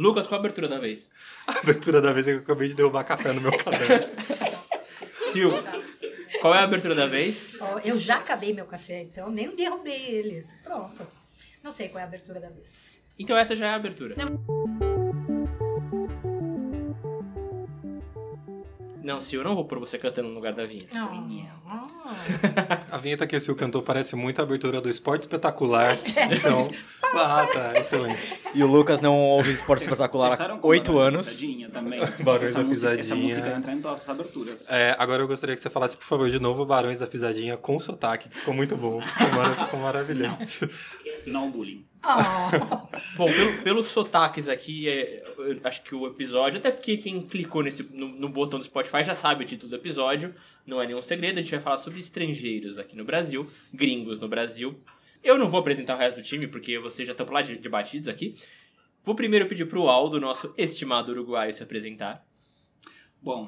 Lucas, qual a abertura da vez? A abertura da vez é que eu acabei de derrubar café no meu caderno. Sil, qual é a abertura da vez? Ó, eu já acabei meu café, então nem derrubei ele. Pronto. Não sei qual é a abertura da vez. Então essa já é a abertura. Não, Sil, eu não vou pôr você cantando no lugar da vinha. A vinheta que o Sil cantou parece muito a abertura do Esporte Espetacular. Então, ah, tá, excelente. E o Lucas não ouve esporte espetacular há como oito da anos. Pisadinha também. Barões essa da música, Essa Pisadinha. música entra em todas as aberturas. É, agora eu gostaria que você falasse, por favor, de novo Barões da Pisadinha com sotaque, que ficou muito bom. Ficou, mara- ficou maravilhoso. Não bullying. Oh, Bom, pelo- pelos sotaques aqui, é, acho que o episódio, até porque quem clicou nesse, no, no botão do Spotify já sabe o título do episódio, não é nenhum segredo, a gente vai falar sobre estrangeiros aqui no Brasil, gringos no Brasil. Eu não vou apresentar o resto do time, porque vocês já estão por lá de, de batidos aqui. Vou primeiro pedir pro Aldo, nosso estimado uruguaio, se apresentar. Bom,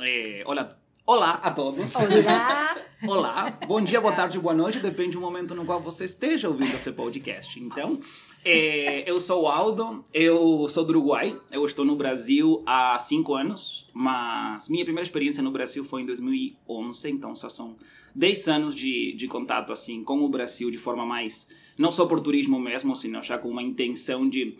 é, olá, olá a todos. olá! Olá, bom dia, boa tarde, boa noite, depende do momento no qual você esteja ouvindo esse podcast. Então, é, eu sou o Aldo, eu sou do Uruguai, eu estou no Brasil há cinco anos, mas minha primeira experiência no Brasil foi em 2011, então só são 10 anos de, de contato assim com o Brasil de forma mais, não só por turismo mesmo, sino já com uma intenção de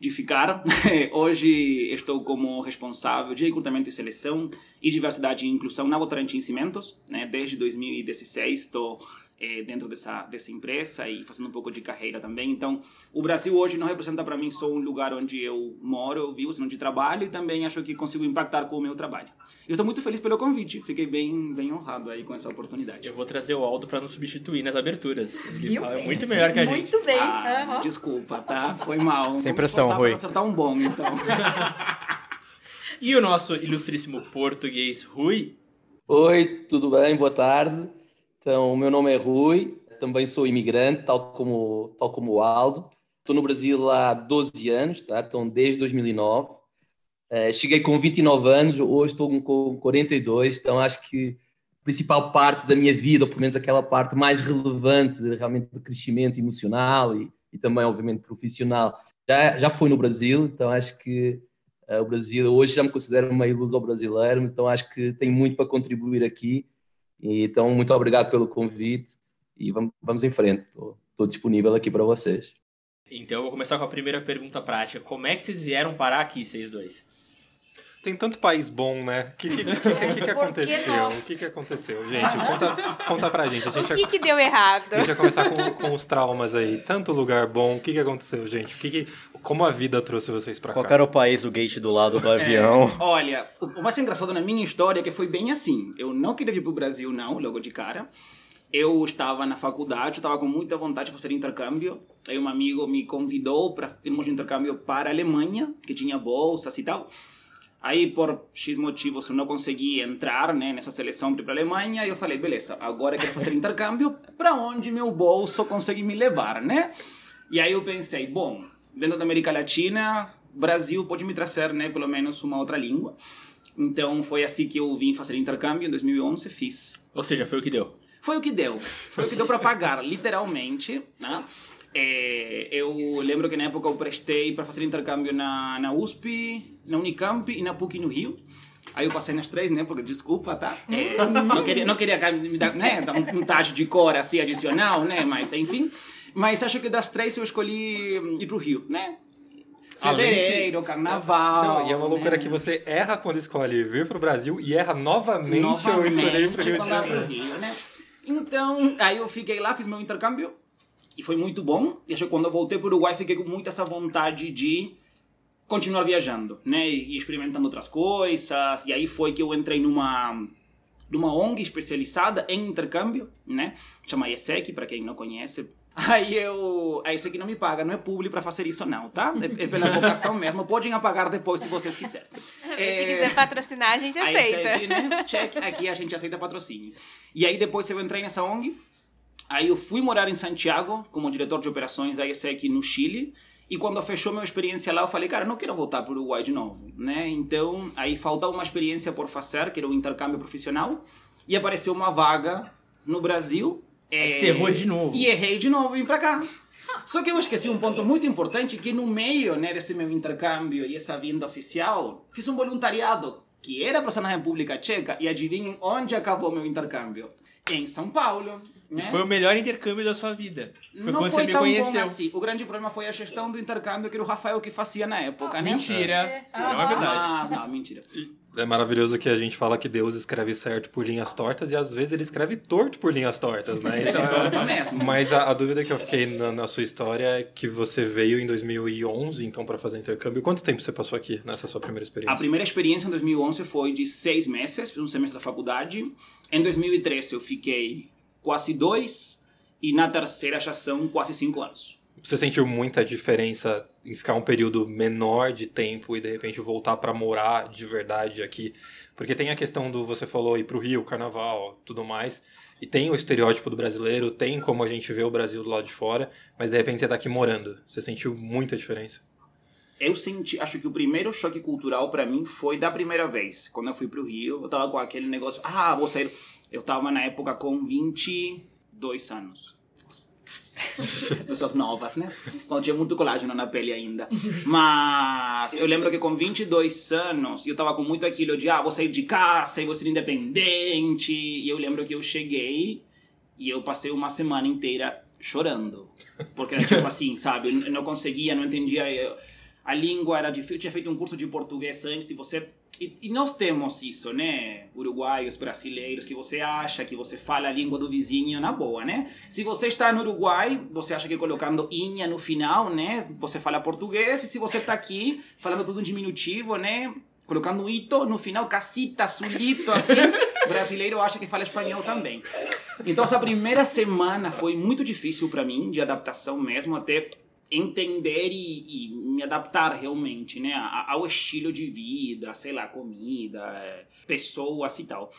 de ficar. Hoje estou como responsável de recrutamento e seleção e diversidade e inclusão na Votorantim Cimentos. Né? Desde 2016 estou eh, dentro dessa, dessa empresa e fazendo um pouco de carreira também. Então, o Brasil hoje não representa para mim só um lugar onde eu moro, eu vivo, senão de trabalho e também acho que consigo impactar com o meu trabalho. Eu estou muito feliz pelo convite, fiquei bem, bem honrado aí com essa oportunidade. Eu vou trazer o Aldo pra nos substituir nas aberturas. Ele fala muito melhor que a gente. Muito bem. Ah, aham. Desculpa, tá? Foi mal. Vamos pressão, Rui. para acertar um bom, então. E o nosso ilustríssimo português Rui. Oi, tudo bem? Boa tarde. Então, o meu nome é Rui, também sou imigrante, tal como, tal como o Aldo. Estou no Brasil há 12 anos, tá? então desde 2009. Eh, cheguei com 29 anos, hoje estou com 42, então acho que a principal parte da minha vida, ou pelo menos aquela parte mais relevante realmente do crescimento emocional e, e também, obviamente, profissional, já, já foi no Brasil, então acho que Uh, o Brasil, hoje já me considero uma ilusão brasileiro, então acho que tenho muito para contribuir aqui. Então, muito obrigado pelo convite e vamos, vamos em frente. Estou disponível aqui para vocês. Então eu vou começar com a primeira pergunta prática. Como é que vocês vieram parar aqui, vocês dois? Tem tanto país bom, né? O que, que, que, que, aconteceu? O que, que aconteceu? Gente, conta, conta pra gente. A gente, O que, que deu errado? a gente vai começar com, com os traumas aí. Tanto lugar bom. O que, que aconteceu, gente? O que que, como a vida trouxe vocês pra Qual cá? que era o país do gate do lado do avião? É, olha, o o mais engraçado na minha história é que foi bem assim. Eu não queria vir pro Brasil, não, logo de cara. Eu estava na faculdade, eu estava com muita vontade de fazer intercâmbio. Aí um amigo me convidou para irmos de intercâmbio para a Alemanha, que tinha bolsas e tal. Aí, por X motivos, eu não consegui entrar né, nessa seleção para a Alemanha. E eu falei, beleza, agora eu quero fazer intercâmbio para onde meu bolso consegue me levar, né? E aí eu pensei, bom, dentro da América Latina, Brasil pode me trazer, né, pelo menos uma outra língua. Então foi assim que eu vim fazer intercâmbio em 2011, fiz. Ou seja, foi o que deu. Foi o que deu, foi o que deu para pagar, literalmente, né? É, eu lembro que na época eu prestei para fazer intercâmbio na, na USP, na Unicamp e na PUC no Rio. Aí eu passei nas três, né? Porque, desculpa, tá? É, não queria, não queria me dar, né, dar um, um taxa de cor assim adicional, né? Mas, enfim. Mas acho que das três eu escolhi ir pro Rio, né? Fevereiro, carnaval. Não, e é uma loucura né? que você erra quando escolhe vir pro Brasil e erra novamente, Novamente, escolher ir pro Rio de quando abri o Janeiro. Rio, né? Então, aí eu fiquei lá, fiz meu intercâmbio e foi muito bom. E acho que quando eu voltei para o Uruguai, fiquei com muita essa vontade de continuar viajando, né? E experimentando outras coisas. E aí foi que eu entrei numa numa ONG especializada em intercâmbio, né? Chama ESEC, para quem não conhece. Aí eu. A ESEC não me paga, não é público para fazer isso, não, tá? É, é pela vocação mesmo. Podem apagar depois se vocês quiserem. Se É, quiser patrocinar, a gente Aí aceita. segue, né? Check, aqui a gente aceita patrocínio. E aí depois eu entrei nessa ONG, aí eu fui morar em Santiago como diretor de operações da ESEC no Chile, e quando fechou minha experiência lá, eu falei, cara, não quero voltar para o Uruguai de novo, né? Então, aí faltava uma experiência por fazer, que era o intercâmbio profissional, e apareceu uma vaga no Brasil. Aí é, você errou de novo. E errei de novo, vim pra cá. Só que eu esqueci um ponto muito importante, que no meio né, desse meu intercâmbio e essa vinda oficial, fiz um voluntariado, que era para ser na República Tcheca, e adivinhem onde acabou meu intercâmbio? Em São Paulo. Né? Foi o melhor intercâmbio da sua vida. Foi não quando foi você me tão conheceu. bom assim. O grande problema foi a gestão do intercâmbio que era o Rafael que fazia na época, né? Mentira. Não é verdade. Mas, não, mentira. É maravilhoso que a gente fala que Deus escreve certo por linhas tortas e às vezes ele escreve torto por linhas tortas, né? Então, torto mesmo. Mas a, a dúvida que eu fiquei na, na sua história é que você veio em 2011, então, para fazer intercâmbio. Quanto tempo você passou aqui nessa sua primeira experiência? A primeira experiência em 2011 foi de seis meses, fiz um semestre da faculdade. Em 2013 eu fiquei quase dois e na terceira já são quase cinco anos. Você sentiu muita diferença em ficar um período menor de tempo e de repente voltar para morar de verdade aqui? Porque tem a questão do você falou ir para o Rio, Carnaval, tudo mais, e tem o estereótipo do brasileiro, tem como a gente vê o Brasil do lado de fora, mas de repente você está aqui morando. Você sentiu muita diferença? Eu senti, acho que o primeiro choque cultural para mim foi da primeira vez. Quando eu fui pro Rio, eu tava com aquele negócio, ah, vou sair. Eu tava na época com 22 anos. Pessoas novas, né? Quando tinha muito colágeno na pele ainda. Mas eu lembro que com 22 anos, eu tava com muito aquilo de, ah, vou sair de casa e vou ser independente. E eu lembro que eu cheguei e eu passei uma semana inteira chorando. Porque era tipo assim, sabe? Eu não conseguia, não entendia. eu- a língua era difícil. Eu tinha feito um curso de português antes e você. E, e nós temos isso, né? Uruguaios, brasileiros, que você acha que você fala a língua do vizinho na boa, né? Se você está no Uruguai, você acha que colocando inha no final, né? Você fala português. E se você está aqui, falando tudo em diminutivo, né? Colocando ito no final, casita, sulito, assim. brasileiro acha que fala espanhol também. Então essa primeira semana foi muito difícil para mim, de adaptação mesmo, até entender e, e me adaptar realmente, né, ao estilo de vida, sei lá, comida, eh, pessoas e tal.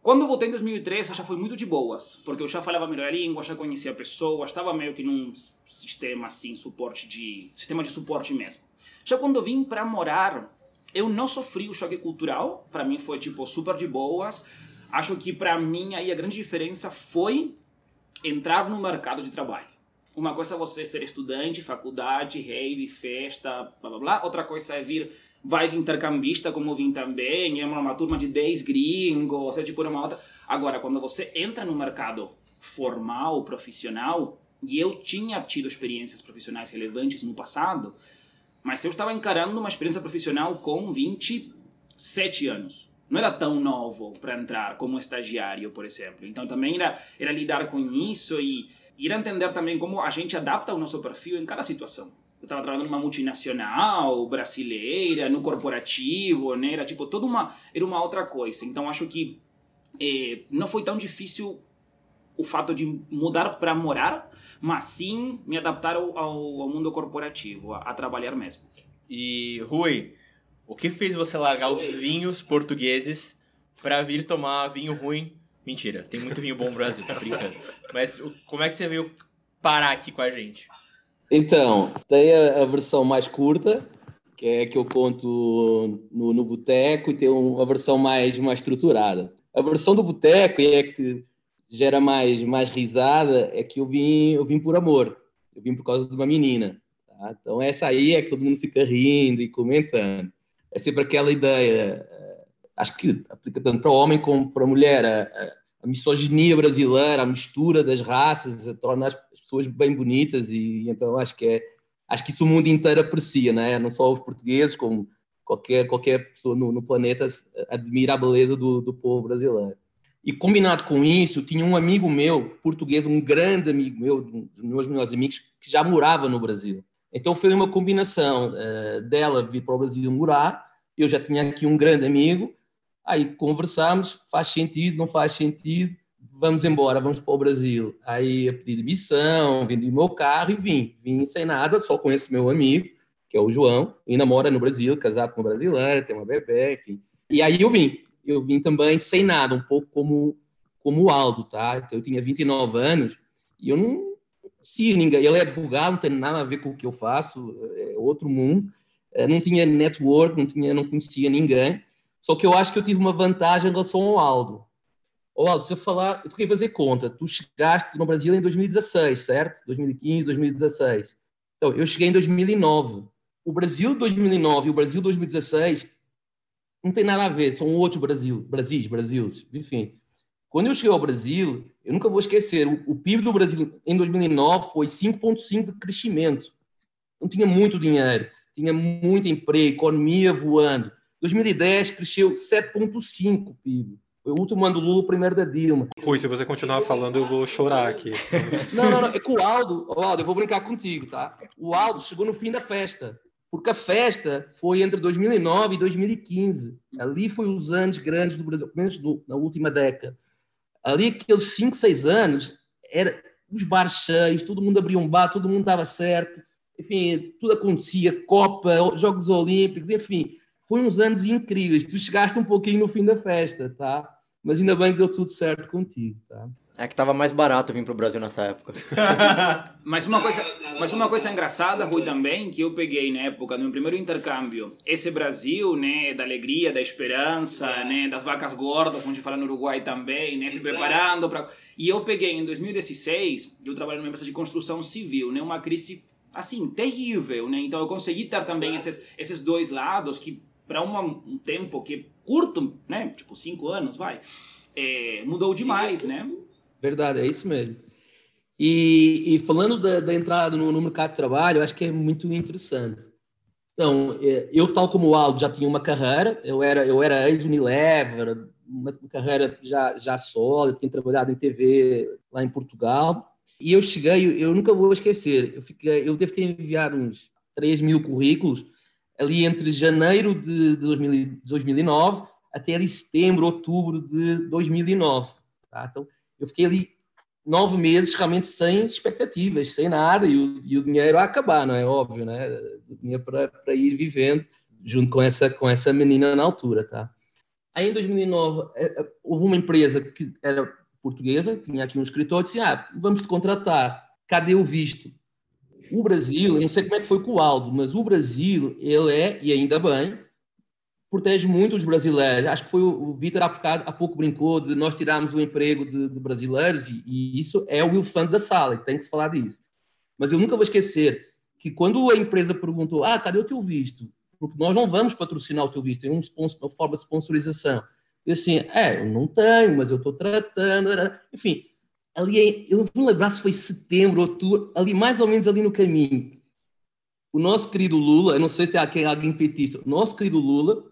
Quando voltei em 2013, já foi muito de boas, porque eu já falava melhor a língua, já conhecia pessoas, estava meio que num sistema assim, suporte de sistema de suporte mesmo. Já quando eu vim para morar, eu não sofri o choque cultural, para mim foi tipo super de boas. Acho que para mim aí a grande diferença foi entrar no mercado de trabalho. Uma coisa é você ser estudante, faculdade, rave, festa, blá blá blá. Outra coisa é vir, vai de intercambista, como vim também, é uma, uma turma de 10 gringos, é tipo uma outra. Agora, quando você entra no mercado formal, profissional, e eu tinha tido experiências profissionais relevantes no passado, mas eu estava encarando uma experiência profissional com 27 anos. Não era tão novo para entrar como estagiário, por exemplo. Então também era, era lidar com isso e ir a entender também como a gente adapta o nosso perfil em cada situação. Eu estava trabalhando numa multinacional, brasileira, no corporativo, né? Era tipo toda uma era uma outra coisa. Então acho que eh, não foi tão difícil o fato de mudar para morar, mas sim me adaptar ao, ao, mundo corporativo, a, a trabalhar mesmo. E, Rui, o que fez você largar os vinhos portugueses pra vir tomar vinho ruim? Mentira, tem muito vinho bom no Brasil, tô brincando. Mas como é que você veio parar aqui com a gente? Então, tem a, a versão mais curta, que é a que eu conto no, no boteco, e tem um- a versão mais, mais estruturada. A versão do boteco é que gera mais, mais risada, é que eu vim, eu vim por amor. Eu vim por causa de uma menina. tá? Então, essa aí é que todo mundo fica rindo e comentando. É sempre aquela ideia, acho que aplica tanto para homem como para mulher, a, a- misoginia brasileira, a mistura das raças, torna as pessoas bem bonitas e, então acho que é acho que isso o mundo inteiro aprecia, né? Não só os portugueses, como qualquer qualquer pessoa no, no planeta admira a beleza do, do povo brasileiro. E combinado com isso, tinha um amigo meu, português, um grande amigo meu, um dos meus melhores amigos, que já morava no Brasil. Então foi uma combinação eh, dela vir para o Brasil morar, eu já tinha aqui um grande amigo, aí conversamos, faz sentido, não faz sentido, vamos embora, vamos para o Brasil. Aí eu pedi demissão, vendi o meu carro e vim. Vim sem nada, só com esse meu amigo, que é o João, ainda mora no Brasil, casado com uma brasileira, tem uma bebê, enfim. E aí eu vim. Eu vim também sem nada, um pouco como, como o Aldo, tá? Então, eu tinha 29 anos e eu não conhecia ninguém. Ele é advogado, não tem nada a ver com o que eu faço, é outro mundo. Eh, Não tinha network, não, tinha, não conhecia ninguém. Só que eu acho que eu tive uma vantagem em relação ao Aldo. Ô, Aldo, se eu falar, eu queria fazer conta. Tu chegaste no Brasil em 2016, certo? 2015, 2016. Então, eu cheguei em 2009. O Brasil de 2009 e o Brasil de 2016 não tem nada a ver, são outros Brasil, Brasis, Brasils, enfim. Quando eu cheguei ao Brasil, eu nunca vou esquecer, o, o PIB do Brasil em 2009 foi 5,5% de crescimento. Não tinha muito dinheiro, tinha muito emprego, economia voando. 2010 cresceu 7,5% PIB. Foi o último ano do Lula, o primeiro da Dilma. Rui, se você continuar falando, eu vou chorar aqui. Não, não, não. É que o Aldo, Aldo, eu vou brincar contigo, tá? O Aldo chegou no fim da festa. Porque a festa foi entre 2009 e 2015. Ali foi os anos grandes do Brasil, pelo menos na última década. Ali, aqueles 5, 6 anos, era os bares cheios, todo mundo abria um bar, todo mundo estava certo. Enfim, tudo acontecia, Copa, Jogos Olímpicos, enfim. Foi uns anos incríveis. Tu chegaste um pouquinho no fim da festa, tá? Mas ainda bem que deu tudo certo contigo, tá? É que tava mais barato vir pro Brasil nessa época. Mas uma coisa, mas uma coisa engraçada, Rui, também, que eu peguei na época do meu primeiro intercâmbio, esse Brasil, né, da alegria, da esperança, né, das vacas gordas, como a gente fala no Uruguai também, né, se preparando para... E eu peguei em 2016, eu trabalho numa empresa de construção civil, né, uma crise, assim, terrível, né, então eu consegui ter também esses, esses dois lados que para um tempo que curto, né, tipo cinco anos, vai, é, mudou demais, né? Verdade, é isso mesmo. E, e falando da, da, entrada no, no, mercado de trabalho, eu acho que é muito interessante. Então, é, eu, tal como o Aldo, já tinha uma carreira, eu era, eu era ex-Unilever, uma, carreira já, já sólida, tinha trabalhado em TV lá em Portugal, e eu cheguei, eu nunca vou esquecer, eu, fiquei, eu devo ter enviado uns 3 mil currículos ali entre janeiro de, de 2009 até ali setembro, outubro de 2009. Tá? Então, eu fiquei ali nove meses realmente sem expectativas, sem nada, e o, e o dinheiro a acabar, não é óbvio, né? O dinheiro para ir vivendo junto com essa, com essa menina na altura, tá? Aí em 2009 é, é, houve uma empresa que era portuguesa, tinha aqui um escritório, disse, ah, vamos te contratar, cadê o visto? O Brasil, eu não sei como é que foi com o Aldo, mas o Brasil, ele é, e ainda bem, protege muito os brasileiros. Acho que foi o, o Vitor há, há, pouco brincou de nós tirarmos o emprego de, de brasileiros e, e, isso é o elefante da sala, e tem que se falar disso. Mas eu nunca vou esquecer que quando a empresa perguntou, ah, cadê o teu visto? Porque nós não vamos patrocinar o teu visto, é uma, uma forma de sponsorização. E assim, é, eu não tenho, mas eu estou tratando, enfim, ali, eu não vou lembrar se foi setembro, outubro, ali mais ou menos ali no caminho. O nosso querido Lula, eu não sei se há alguém, alguém petista, o nosso querido Lula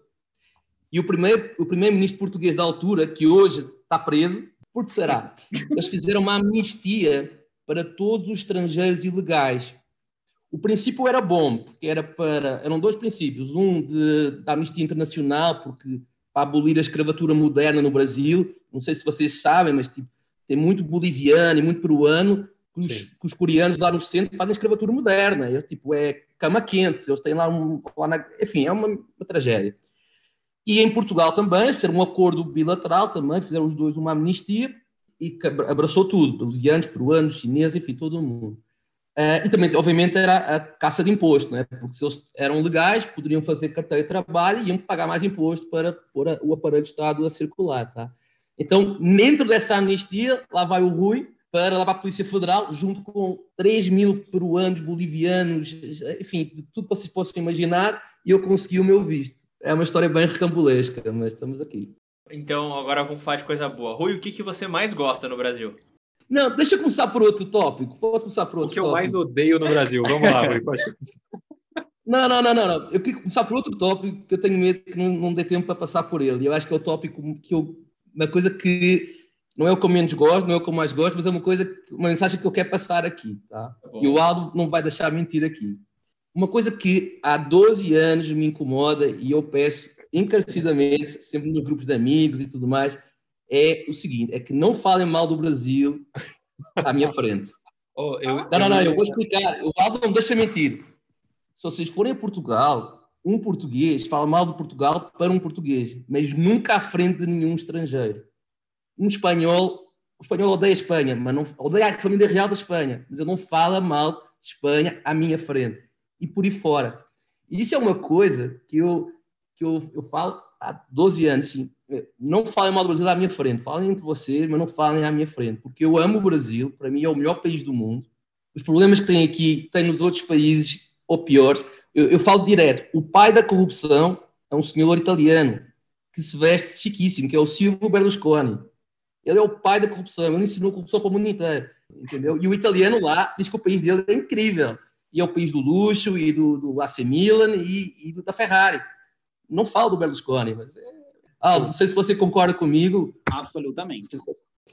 e o primeiro, o primeiro-ministro português da altura, que hoje está preso, por que será? Eles fizeram uma amnistia para todos os estrangeiros ilegais. O princípio era bom, porque era para, eram dois princípios. Um de, da amnistia internacional, porque para abolir a escravatura moderna no Brasil, não sei se vocês sabem, mas tipo, tem muito boliviano e muito peruano que os, que os, coreanos lá no centro fazem escravatura moderna. É, tipo, é cama quente, eles têm lá um. Lá na, enfim, é uma, uma tragédia. E em Portugal também, fizeram um acordo bilateral também, fizeram os dois uma amnistia e abraçou tudo, bolivianos, peruanos, chineses, enfim, todo mundo. Uh, e também, obviamente, era a caça de imposto, né? porque se eles eram legais, poderiam fazer carteira de trabalho e iam pagar mais imposto para pôr a, o aparelho de Estado a circular. Tá? Então, dentro dessa amnistia, lá vai o Rui para lá para a Polícia Federal, junto com 3 mil peruanos, bolivianos, enfim, de tudo que vocês possam imaginar, e eu consegui o meu visto é uma história bem recambulesca, mas estamos aqui. Então, agora vamos falar de coisa boa. Rui, o que, que você mais gosta no Brasil? Não, deixa eu começar por outro tópico. Posso começar por outro O que tópico? eu mais odeio no Brasil. Vamos lá, Rui, pode começar. Não, não, não, não, não. Eu queria começar por outro tópico que eu tenho medo que não, não dê tempo para passar por ele. Eu acho que é o tópico que eu. Uma coisa que não é o que eu menos gosto, não é o que eu mais gosto, mas é uma coisa, uma mensagem que eu quero passar aqui, tá? tá e o Aldo não vai deixar mentir aqui. Uma coisa que há 12 anos me incomoda e eu peço encarecidamente, sempre nos grupos de amigos e tudo mais, é o seguinte: é que não falem mal do Brasil à minha frente. Oh, eu, não, não, não, eu vou explicar. O Aldo não deixa mentir. Se vocês forem a Portugal, um português fala mal de Portugal para um português, mas nunca à frente de nenhum estrangeiro. Um espanhol, o espanhol odeia a Espanha, mas não odeia a família real da Espanha, mas ele não fala mal de Espanha à minha frente e por aí fora. E isso é uma coisa que eu, que eu, eu falo há 12 anos, assim, não falem mal do Brasil à minha frente, falem entre vocês, mas não falem à minha frente, porque eu amo o Brasil, para mim é o melhor país do mundo. Os problemas que tem aqui, tem nos outros países, ou piores. Eu, eu falo direto: o pai da corrupção é um senhor italiano que se veste chiquíssimo, que é o Silvio Berlusconi. Ele é o pai da corrupção, ele ensinou corrupção para o mundo inteiro, entendeu? E o italiano lá diz que o país dele é incrível, e é o país do luxo, e do, do AC Milan, e, e da Ferrari. Não falo do Berlusconi, mas é ah, não sei se você concorda comigo. Absolutamente.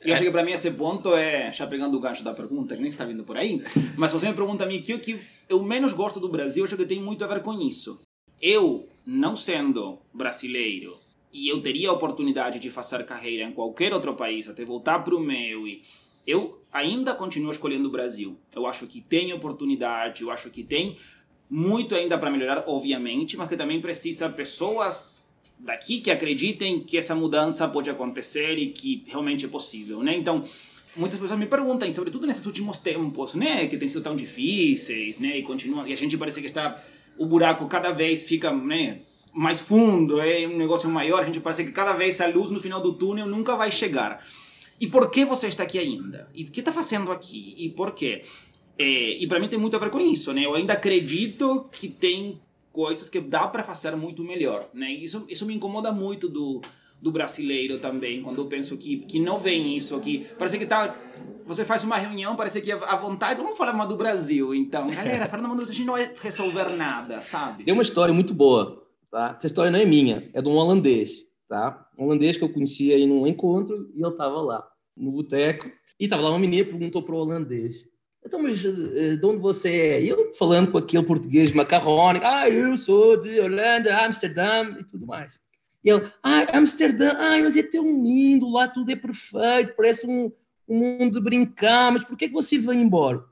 Eu acho que para mim esse ponto é, já pegando o gancho da pergunta, que nem está vindo por aí, mas você me pergunta a mim que o que eu menos gosto do Brasil, acho que tem muito a ver com isso. Eu, não sendo brasileiro, e eu teria a oportunidade de fazer carreira em qualquer outro país, até voltar para o meu, e eu ainda continuo escolhendo o Brasil. Eu acho que tem oportunidade, eu acho que tem muito ainda para melhorar, obviamente, mas que também precisa pessoas daqui que acreditem que essa mudança pode acontecer e que realmente é possível, né? Então, muitas pessoas me perguntam, sobretudo nesses últimos tempos, né, que têm sido tão difíceis, né, e continuam, e a gente parece que está o buraco cada vez fica, né, mais fundo, é um negócio maior, a gente parece que cada vez a luz no final do túnel nunca vai chegar. E por que você está aqui ainda? E o que está fazendo aqui? E por quê? É, e para mim tem muito a ver com isso, né? Eu ainda acredito que tem coisas que dá para fazer muito melhor, né? Isso isso me incomoda muito do do brasileiro também, quando eu penso que que não vem isso aqui. Parece que tá você faz uma reunião, parece que a vontade, vamos falar mal do Brasil, então. Galera, mal do Brasil, a gente não vai resolver nada, sabe? Tem uma história muito boa, tá? Essa história não é minha, é de um holandês, tá? Um holandês que eu conheci aí num encontro e eu tava lá no boteco e tava lá uma menina perguntou pro holandês então, mas eh, de onde você é? Eu falando com aquele português macarrónico, ah, eu sou de Holanda, Amsterdã e tudo mais. E ele, ah, Amsterdã, ah, mas é tão lindo, lá tudo é perfeito, parece um, um mundo de brincar, mas por que, é que você vem embora?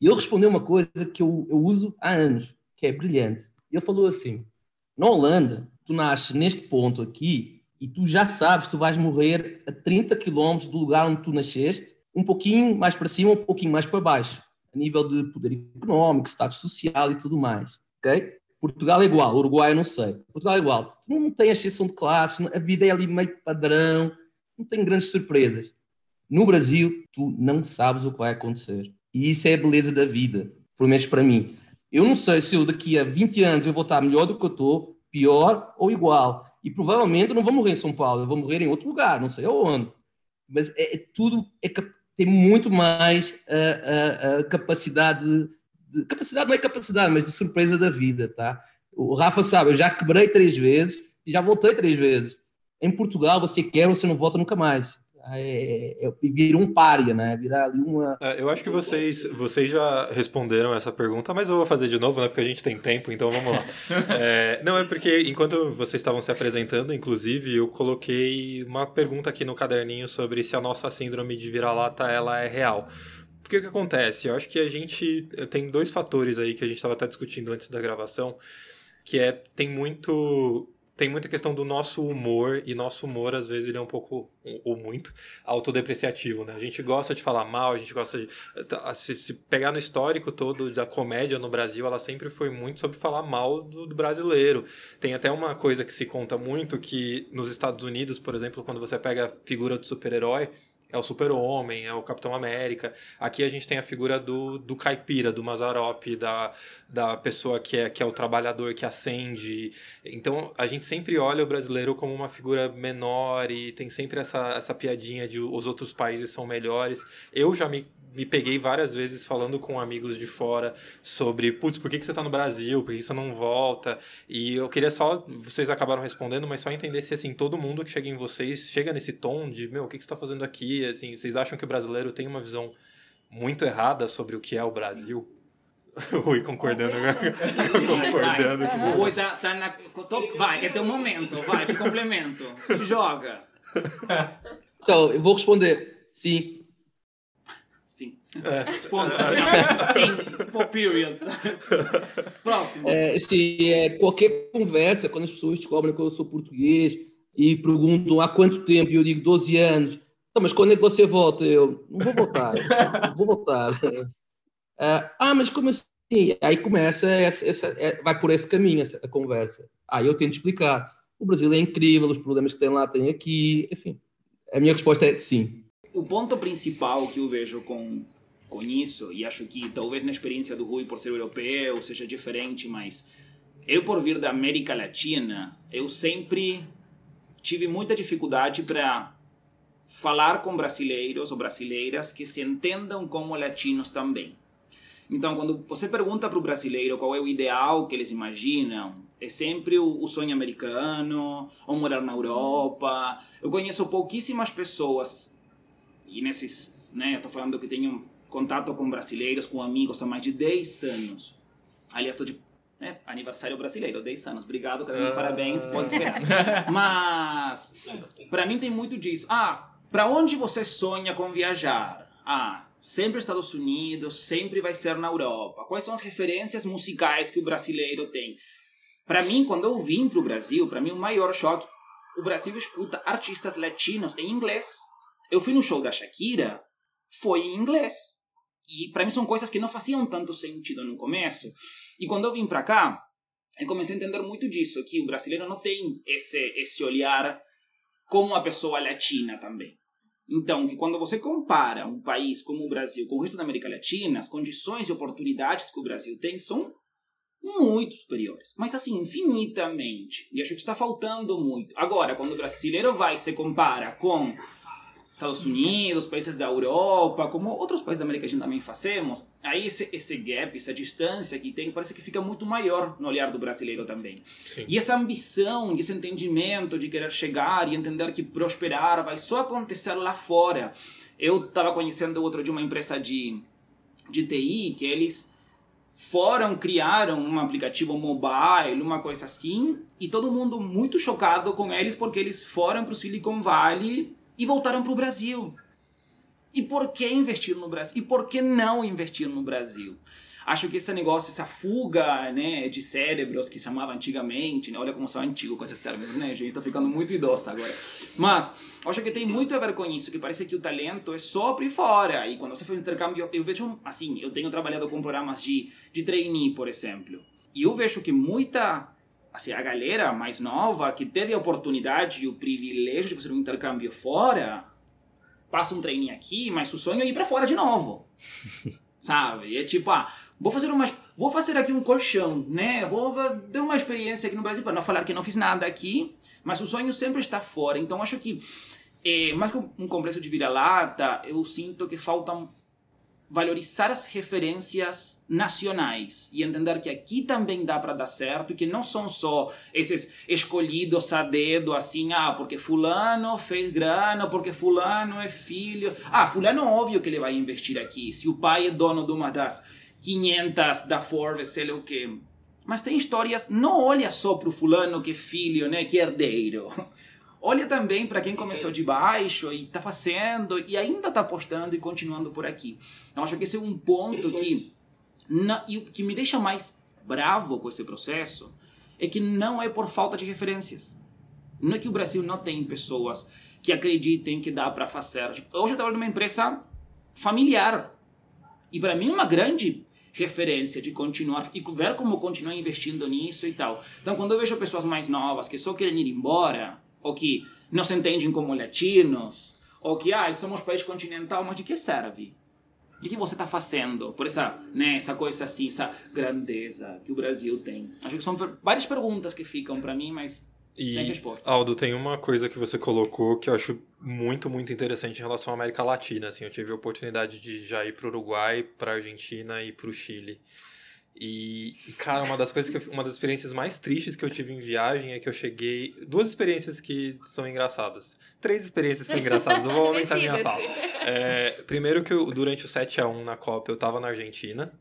E ele respondeu uma coisa que eu, eu uso há anos, que é brilhante. Ele falou assim, na Holanda, tu nasces neste ponto aqui e tu já sabes que tu vais morrer a 30 quilómetros do lugar onde tu nasceste um pouquinho mais para cima, um pouquinho mais para baixo, a nível de poder económico, status social e tudo mais. Ok? Portugal é igual, Uruguai eu não sei. Portugal é igual. Não tem exceção de classe, a vida é ali meio padrão, não tem grandes surpresas. No Brasil, tu não sabes o que vai acontecer. E isso é a beleza da vida, pelo menos para mim. Eu não sei se eu daqui a 20 anos eu vou estar melhor do que eu estou, pior ou igual. E provavelmente eu não vou morrer em São Paulo, eu vou morrer em outro lugar, não sei aonde. Mas é, é tudo é tem muito mais a, a capacidade, de, capacidade não é capacidade, mas de surpresa da vida, tá? O Rafa sabe, eu já quebrei três vezes e já voltei três vezes. Em Portugal, você quer, você não volta nunca mais é, é, é vira um pária, né? Virar ali uma. É, eu acho que vocês, vocês já responderam essa pergunta, mas eu vou fazer de novo, né? Porque a gente tem tempo, então vamos lá. é, não, é porque enquanto vocês estavam se apresentando, inclusive, eu coloquei uma pergunta aqui no caderninho sobre se a nossa síndrome de vira-lata ela é real. Porque o que acontece? Eu acho que a gente tem dois fatores aí que a gente estava até discutindo antes da gravação, que é tem muito tem muita questão do nosso humor, e nosso humor, às vezes, ele é um pouco, ou muito, autodepreciativo, né? A gente gosta de falar mal, a gente gosta de... Tá, se, se pegar no histórico todo da comédia no Brasil, ela sempre foi muito sobre falar mal do, do brasileiro. Tem até uma coisa que se conta muito, que nos Estados Unidos, por exemplo, quando você pega a figura do super-herói, é o Super-Homem, é o Capitão América. Aqui a gente tem a figura do, do caipira, do Mazarop, da, da pessoa que é, que é o trabalhador que acende. Então a gente sempre olha o brasileiro como uma figura menor e tem sempre essa, essa piadinha de os outros países são melhores. Eu já me me peguei várias vezes falando com amigos de fora sobre, putz, por que, que você está no Brasil? Por que você não volta? E eu queria só, vocês acabaram respondendo, mas só entender se, assim, todo mundo que chega em vocês chega nesse tom de, meu, o que, que você está fazendo aqui? Assim, vocês acham que o brasileiro tem uma visão muito errada sobre o que é o Brasil? O Rui concordando. concordando. O Rui tá, tá na. Vai, é teu momento, vai, te complemento. Se joga. Então, eu vou responder. Sim, Ponto. Sim, for period. Próximo. É, sim, é, qualquer conversa, quando as pessoas descobrem que eu sou português e perguntam há quanto tempo, e eu digo 12 anos, então, mas quando é que você volta? Eu não vou voltar, não vou voltar. É, ah, mas como assim? Aí começa, essa, essa, é, vai por esse caminho essa, a conversa. Aí eu tento explicar. o Brasil é incrível, os problemas que tem lá tem aqui, enfim. A minha resposta é sim. O ponto principal que eu vejo com, com isso, e acho que talvez na experiência do Rui por ser europeu seja diferente, mas eu por vir da América Latina, eu sempre tive muita dificuldade para falar com brasileiros ou brasileiras que se entendam como latinos também. Então, quando você pergunta para o brasileiro qual é o ideal que eles imaginam, é sempre o, sonho americano, ou morar na Europa. Eu conheço pouquíssimas pessoas, e nesses, né, estou falando que tenho contato com brasileiros, com amigos há mais de 10 anos. Aliás, estou de né, aniversário brasileiro, 10 anos. Obrigado, queremos ah. parabéns, pode esperar. Mas, para mim tem muito disso. Ah, para onde você sonha com viajar? Ah, sempre Estados Unidos, sempre vai ser na Europa. Quais são as referências musicais que o brasileiro tem? Para mim, quando eu vim para o Brasil, para mim o maior choque, o Brasil escuta artistas latinos em inglês. Eu fui no show da Shakira, foi em inglês. E para mim são coisas que não faziam tanto sentido no começo. E quando eu vim para cá, eu comecei a entender muito disso, que o brasileiro não tem esse esse olhar como uma pessoa latina também. Então, que quando você compara um país como o Brasil com o resto da América Latina, as condições e oportunidades que o Brasil tem são muito superiores. Mas assim, infinitamente. E acho que está faltando muito. Agora, quando o brasileiro vai se compara com Estados Unidos, países da Europa, como outros países da América Latina também fazemos, aí esse, esse gap, essa distância que tem, parece que fica muito maior no olhar do brasileiro também. Sim. E essa ambição, esse entendimento de querer chegar e entender que prosperar vai só acontecer lá fora. Eu estava conhecendo outro de uma empresa de, de TI que eles foram, criaram um aplicativo mobile, uma coisa assim, e todo mundo muito chocado com eles porque eles foram para o Silicon Valley e voltaram para o Brasil. E por que investir no Brasil? E por que não investir no Brasil? Acho que esse negócio, essa fuga né, de cérebros que chamava antigamente, né? olha como sou antigo com esses termos, né, gente? Tô ficando muito idoso agora. Mas acho que tem muito a ver com isso, que parece que o talento é só por fora. E quando você faz intercâmbio, eu vejo, assim, eu tenho trabalhado com programas de, de trainee, por exemplo. E eu vejo que muita assim, a galera mais nova que teve a oportunidade e o privilégio de fazer um intercâmbio fora, passa um treininho aqui, mas o sonho é ir para fora de novo. Sabe? E é tipo, ah, vou fazer uma, vou fazer aqui um colchão, né? Vou ter uma experiência aqui no Brasil para não falar que não fiz nada aqui, mas o sonho sempre está fora. Então acho que é, mais que um complexo de vira-lata, eu sinto que falta valorizar as referências nacionais e entender que aqui também dá para dar certo e que não são só esses escolhidos a dedo assim, ah, porque fulano fez grana, porque fulano é filho. Ah, fulano óbvio que ele vai investir aqui. Se o pai é dono de uma das 500 da Forbes, sei lá o quê. Mas tem histórias, não olha só pro fulano que é filho, né, que é herdeiro. Olha também para quem começou de baixo e está fazendo e ainda está apostando e continuando por aqui. Então acho que esse é um ponto que na, e o que me deixa mais bravo com esse processo é que não é por falta de referências. Não é que o Brasil não tem pessoas que acreditem que dá para fazer. Tipo, hoje eu trabalho numa empresa familiar e para mim é uma grande referência de continuar e ver como continuar investindo nisso e tal. Então quando eu vejo pessoas mais novas que só querem ir embora ou que não se entendem como latinos, ou que ah, somos país continental, mas de que serve? O que você está fazendo por essa, né, essa coisa assim, essa grandeza que o Brasil tem? Acho que são várias perguntas que ficam para mim, mas e, sem resposta. Aldo, tem uma coisa que você colocou que eu acho muito, muito interessante em relação à América Latina. Assim, eu tive a oportunidade de já ir para o Uruguai, para a Argentina e para o Chile. E, cara, uma das coisas que eu, uma das experiências mais tristes que eu tive em viagem é que eu cheguei. Duas experiências que são engraçadas. Três experiências são engraçadas, eu vou aumentar minha fala. É, primeiro que eu, durante o 7x1 na Copa eu tava na Argentina.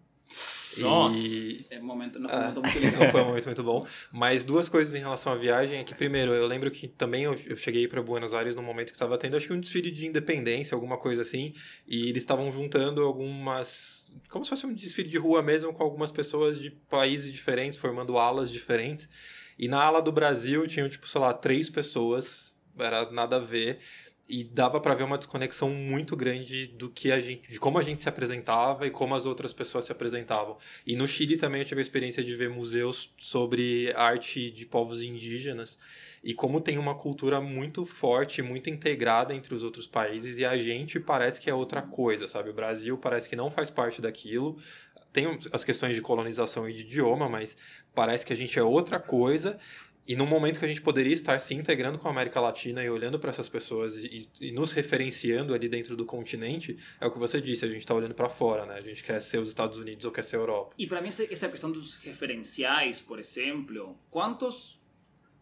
Nossa! E... É, momento, não foi um momento muito legal. Não foi um momento muito bom. Mas duas coisas em relação à viagem é que, primeiro, eu lembro que também eu, eu cheguei para Buenos Aires no momento que estava tendo, acho que um desfile de independência, alguma coisa assim, e eles estavam juntando algumas. Como se fosse um desfile de rua mesmo, com algumas pessoas de países diferentes, formando alas diferentes. E na ala do Brasil tinham, tipo, sei lá, três pessoas, era nada a ver. E dava para ver uma desconexão muito grande do que a gente, de como a gente se apresentava e como as outras pessoas se apresentavam. E no Chile também eu tive a experiência de ver museus sobre arte de povos indígenas e como tem uma cultura muito forte, muito integrada entre os outros países e a gente parece que é outra coisa, sabe? O Brasil parece que não faz parte daquilo. Tem as questões de colonização e de idioma, mas parece que a gente é outra coisa e no momento que a gente poderia estar se integrando com a América Latina e olhando para essas pessoas e, e, nos referenciando ali dentro do continente, é o que você disse, a gente está olhando para fora, né? A gente quer ser os Estados Unidos ou quer ser a Europa. E para mim essa questão dos referenciais, por exemplo, quantos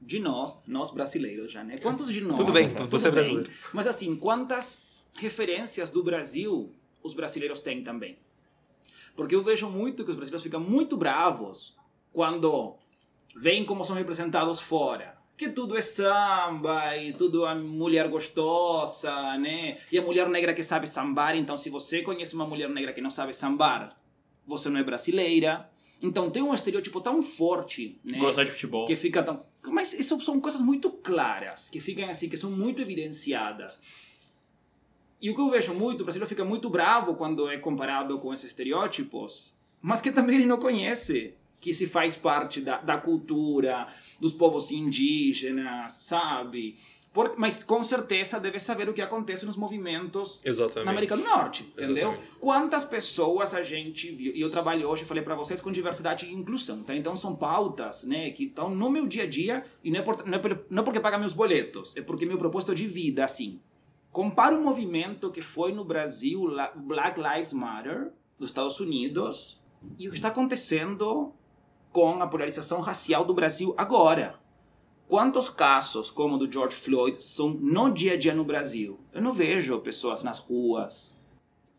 de nós, nós brasileiros já, né? Quantos de nós... Tudo bem, tudo você é brasileiro. Mas assim, quantas referências do Brasil os brasileiros têm também? Porque eu vejo muito que os brasileiros ficam muito bravos quando veem como são representados fora. Que tudo é samba e tudo a mulher gostosa, né? E a mulher negra que sabe sambar. Então, se você conhece uma mulher negra que não sabe sambar, você não é brasileira. Então, tem um estereótipo tão forte, né? Gostar de futebol. Que fica tão. Mas isso são coisas muito claras, que ficam assim, que são muito evidenciadas. E o que eu vejo muito, o brasileiro fica muito bravo quando é comparado com esses estereótipos, mas que também ele não conhece que se faz parte da, da cultura dos povos indígenas, sabe? Por, mas com certeza deve saber o que acontece nos movimentos Exatamente. na América do Norte, entendeu? Exatamente. Quantas pessoas a gente viu, e eu trabalho hoje, falei para vocês, com diversidade e inclusão, tá? Então são pautas, né, que estão no meu dia a dia, e não é, por, não, é por, não é porque paga meus boletos, é porque meu propósito de vida, assim. Compara um movimento que foi no Brasil, Black Lives Matter, dos Estados Unidos, e o que está acontecendo com a polarização racial do Brasil agora. Quantos casos como o do George Floyd são no dia a dia no Brasil? Eu não vejo pessoas nas ruas.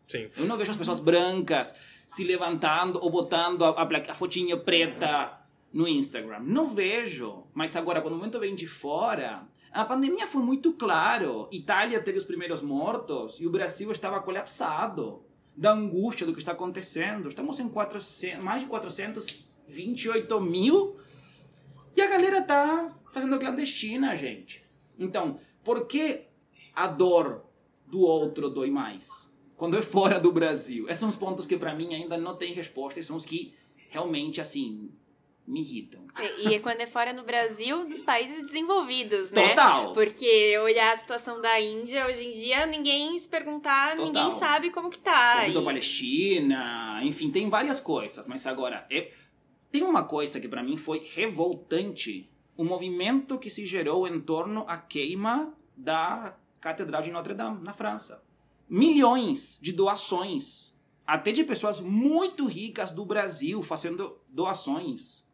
Sim. Eu não vejo as pessoas brancas se levantando ou botando a, a, a fotinha preta no Instagram. Não vejo. Mas agora, quando o momento vem de fora, a pandemia foi muito claro. Itália teve os primeiros mortos e o Brasil estava colapsado da angústia do que está acontecendo. Estamos em 400, mais de 400 28 mil e a galera tá fazendo clandestina, gente. Então, por que a dor do outro dói mais? Quando é fora do Brasil. Esses são os pontos que para mim ainda não tem resposta e são os que realmente, assim, me irritam. E, e quando é fora no Brasil, dos países desenvolvidos, né? Total. Porque olhar a situação da Índia, hoje em dia, ninguém se perguntar, Total. ninguém sabe como que tá. Conflito da E- Palestina, enfim, tem várias coisas. Mas agora, é... tem uma coisa que para mim foi revoltante. O movimento que se gerou em torno à queima da Catedral de Notre Dame, na França. Milhões de doações. Até de pessoas muito ricas do Brasil fazendo doações.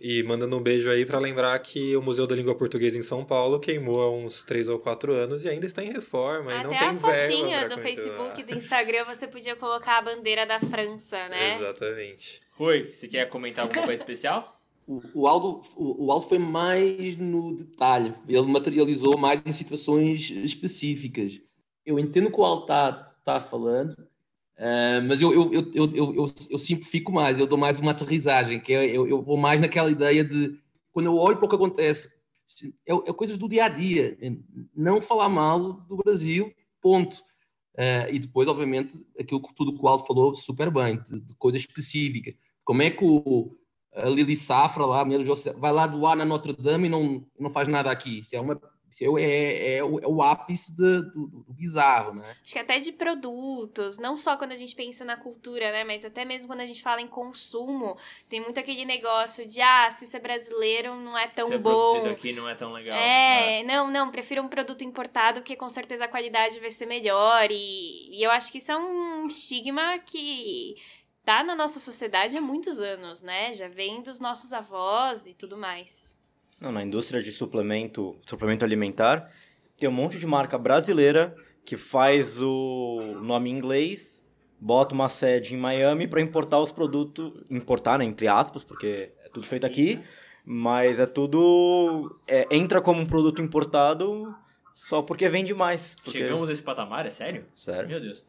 E mandando um beijo aí para lembrar que o Museu da Língua Portuguesa em São Paulo queimou há uns 3 ou 4 anos e ainda está em reforma. e não Até tem a verba fotinha do continuar. Facebook e do Instagram você podia colocar a bandeira da França, né? Exatamente. Rui, você quer comentar alguma coisa especial? O, Aldo, o, Aldo foi mais no detalhe, ele materializou mais em situações específicas. Eu entendo que o Aldo está tá falando, ah, mas eu, eu, eu, eu, eu, eu, eu simplifico mais, eu dou mais uma aterrissagem, que é, eu, eu vou mais naquela ideia de, quando eu olho para o que acontece, é, é coisas do dia a dia, é não falar mal do Brasil, ponto. Ah, e depois, obviamente, aquilo que tudo que o Aldo falou super bem, de, de coisas específicas. Como é que o, a Lili Safra lá, a mulher do José, vai lá doar na Notre Dame e não, não faz nada aqui. Isso é, uma, isso é, é, é, o, é o ápice de- do, do- do bizarro, né? Acho que até de produtos, não só quando a gente pensa na cultura, né? Mas até mesmo quando a gente fala em consumo, tem muito aquele negócio de, ah, se isso é brasileiro, não é tão Se é bom. produzido aqui não é tão legal. É, não, não, prefiro um produto importado, porque com certeza a qualidade vai ser melhor. E, e eu acho que isso é um estigma que tá na nossa sociedade há muitos anos, né? Já vem dos nossos avós e tudo mais. Não, na indústria de suplemento, suplemento alimentar, tem um monte de marca brasileira que faz o nome em inglês, bota uma sede em Miami para importar os produtos, importar, né, entre aspas, porque é tudo feito aqui, mas é tudo é, entra como um produto importado só porque vende mais. Porque, Chegamos a esse patamar, é sério? Sério? Meu Deus.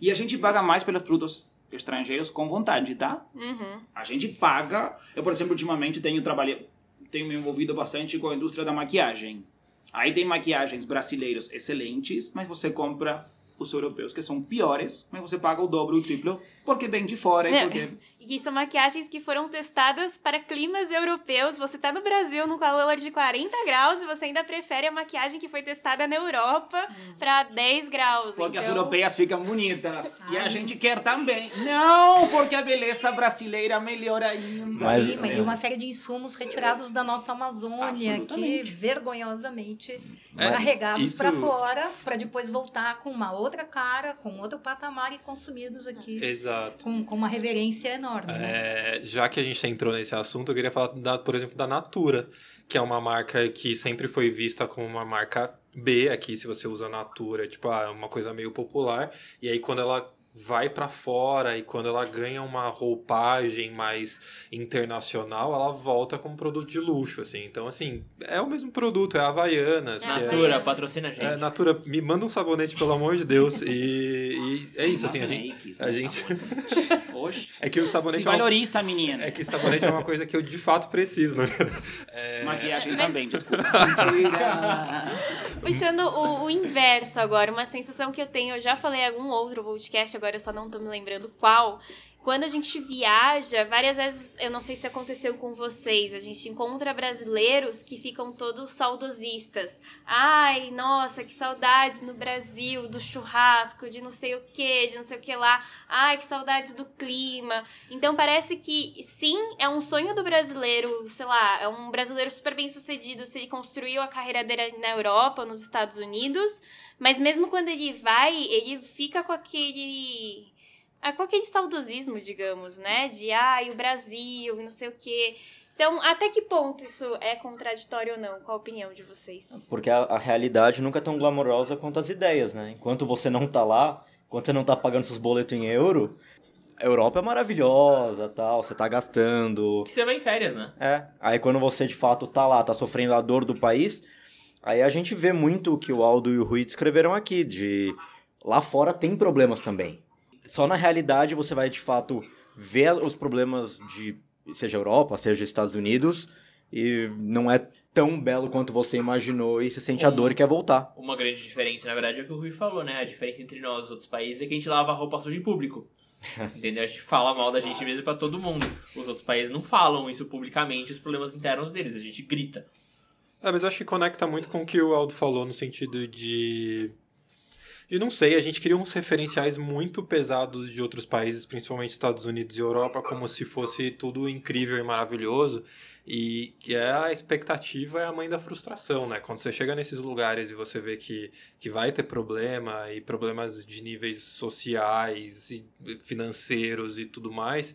E a gente paga mais pelos produtos estrangeiros com vontade, tá? Uhum. A gente paga. Eu, por exemplo, ultimamente tenho trabalhado, tenho me envolvido bastante com a indústria da maquiagem. Aí tem maquiagens brasileiros excelentes, mas você compra os europeus que são piores, mas você paga o dobro, o triplo, porque vem de fora e É. porque... E que são maquiagens que foram testadas para climas europeus. Você tá no Brasil no calor de 40 graus e você ainda prefere a maquiagem que foi testada na Europa para 10 graus. Porque as então... europeias ficam bonitas. E a Ai. gente quer também. Não, porque a beleza brasileira melhora ainda. Mas- Sim, mas e uma série de insumos retirados da nossa Amazônia, que vergonhosamente É, carregados isso- pra fora, para depois voltar com uma outra cara, com outro patamar e consumidos aqui Exato. com, com uma reverência enorme. Né? É, já que a gente entrou nesse assunto, eu queria falar, da, por exemplo, da Natura, que é uma marca que sempre foi vista como uma marca B aqui, se você usa Natura, tipo, ah, é uma coisa meio popular. E aí, quando ela vai pra fora e quando ela ganha uma roupagem mais internacional, ela volta como produto de luxo, assim. Então, assim, é o mesmo produto, é a Havaianas, É que é... Natura, patrocina a gente. É, Natura, me manda um sabonete, pelo amor de Deus. E, e é isso, assim, a gente. a gente- Oxe. É que o Se sabonete é uma valoriza, menina. é que sabonete é uma coisa que eu de fato preciso, né? É, Maquiagem Mas- também, desculpa. Puxando o, o inverso agora, uma sensação que eu tenho, eu já falei em algum outro podcast, agora eu só não tô me lembrando qual. Quando a gente viaja, várias vezes, eu não sei se aconteceu com vocês, a gente encontra brasileiros que ficam todos saudosistas. Ai, nossa, que saudades no Brasil, do churrasco, de não sei o que, de não sei o que lá. Ai, que saudades do clima. Então parece que sim, é um sonho do brasileiro, sei lá, é um brasileiro super bem sucedido se ele construiu a carreira dele na Europa, nos Estados Unidos, mas mesmo quando ele vai, ele fica com aquele. Ah, com aquele saudosismo, digamos, né? De ai, o Brasil, e não sei o quê. Então, até que ponto isso é contraditório ou não? Qual a opinião de vocês? Porque a, a realidade nunca é tão glamourosa quanto as ideias, né? Enquanto você não tá lá, enquanto você não tá pagando seus boletos em euro, a Europa é maravilhosa, tal, você tá gastando. Que você vai em férias, né? É, aí quando você de fato tá lá, tá sofrendo a dor do país, aí a gente vê muito o que o Aldo e o Rui descreveram aqui, de lá fora tem problemas também. Só na realidade você vai de fato ver os problemas de seja Europa, seja Estados Unidos, e não é tão belo quanto você imaginou e você sente a Hum. dor e quer voltar. Uma grande diferença, na verdade, é o que o Rui falou, né? A diferença entre nós e os outros países é que a gente lava a roupa suja em público. Entendeu? A gente fala mal da gente mesmo pra todo mundo. Os outros países não falam isso publicamente, os problemas internos deles. A gente grita. É, mas eu acho que conecta muito com o que o Aldo falou no sentido de. E não sei, a gente cria uns referenciais muito pesados de outros países, principalmente Estados Unidos e Europa, como se fosse tudo incrível e maravilhoso. E que é a expectativa é a mãe da frustração, né? Quando você chega nesses lugares e você vê que, que vai ter problema e problemas de níveis sociais e financeiros e tudo mais,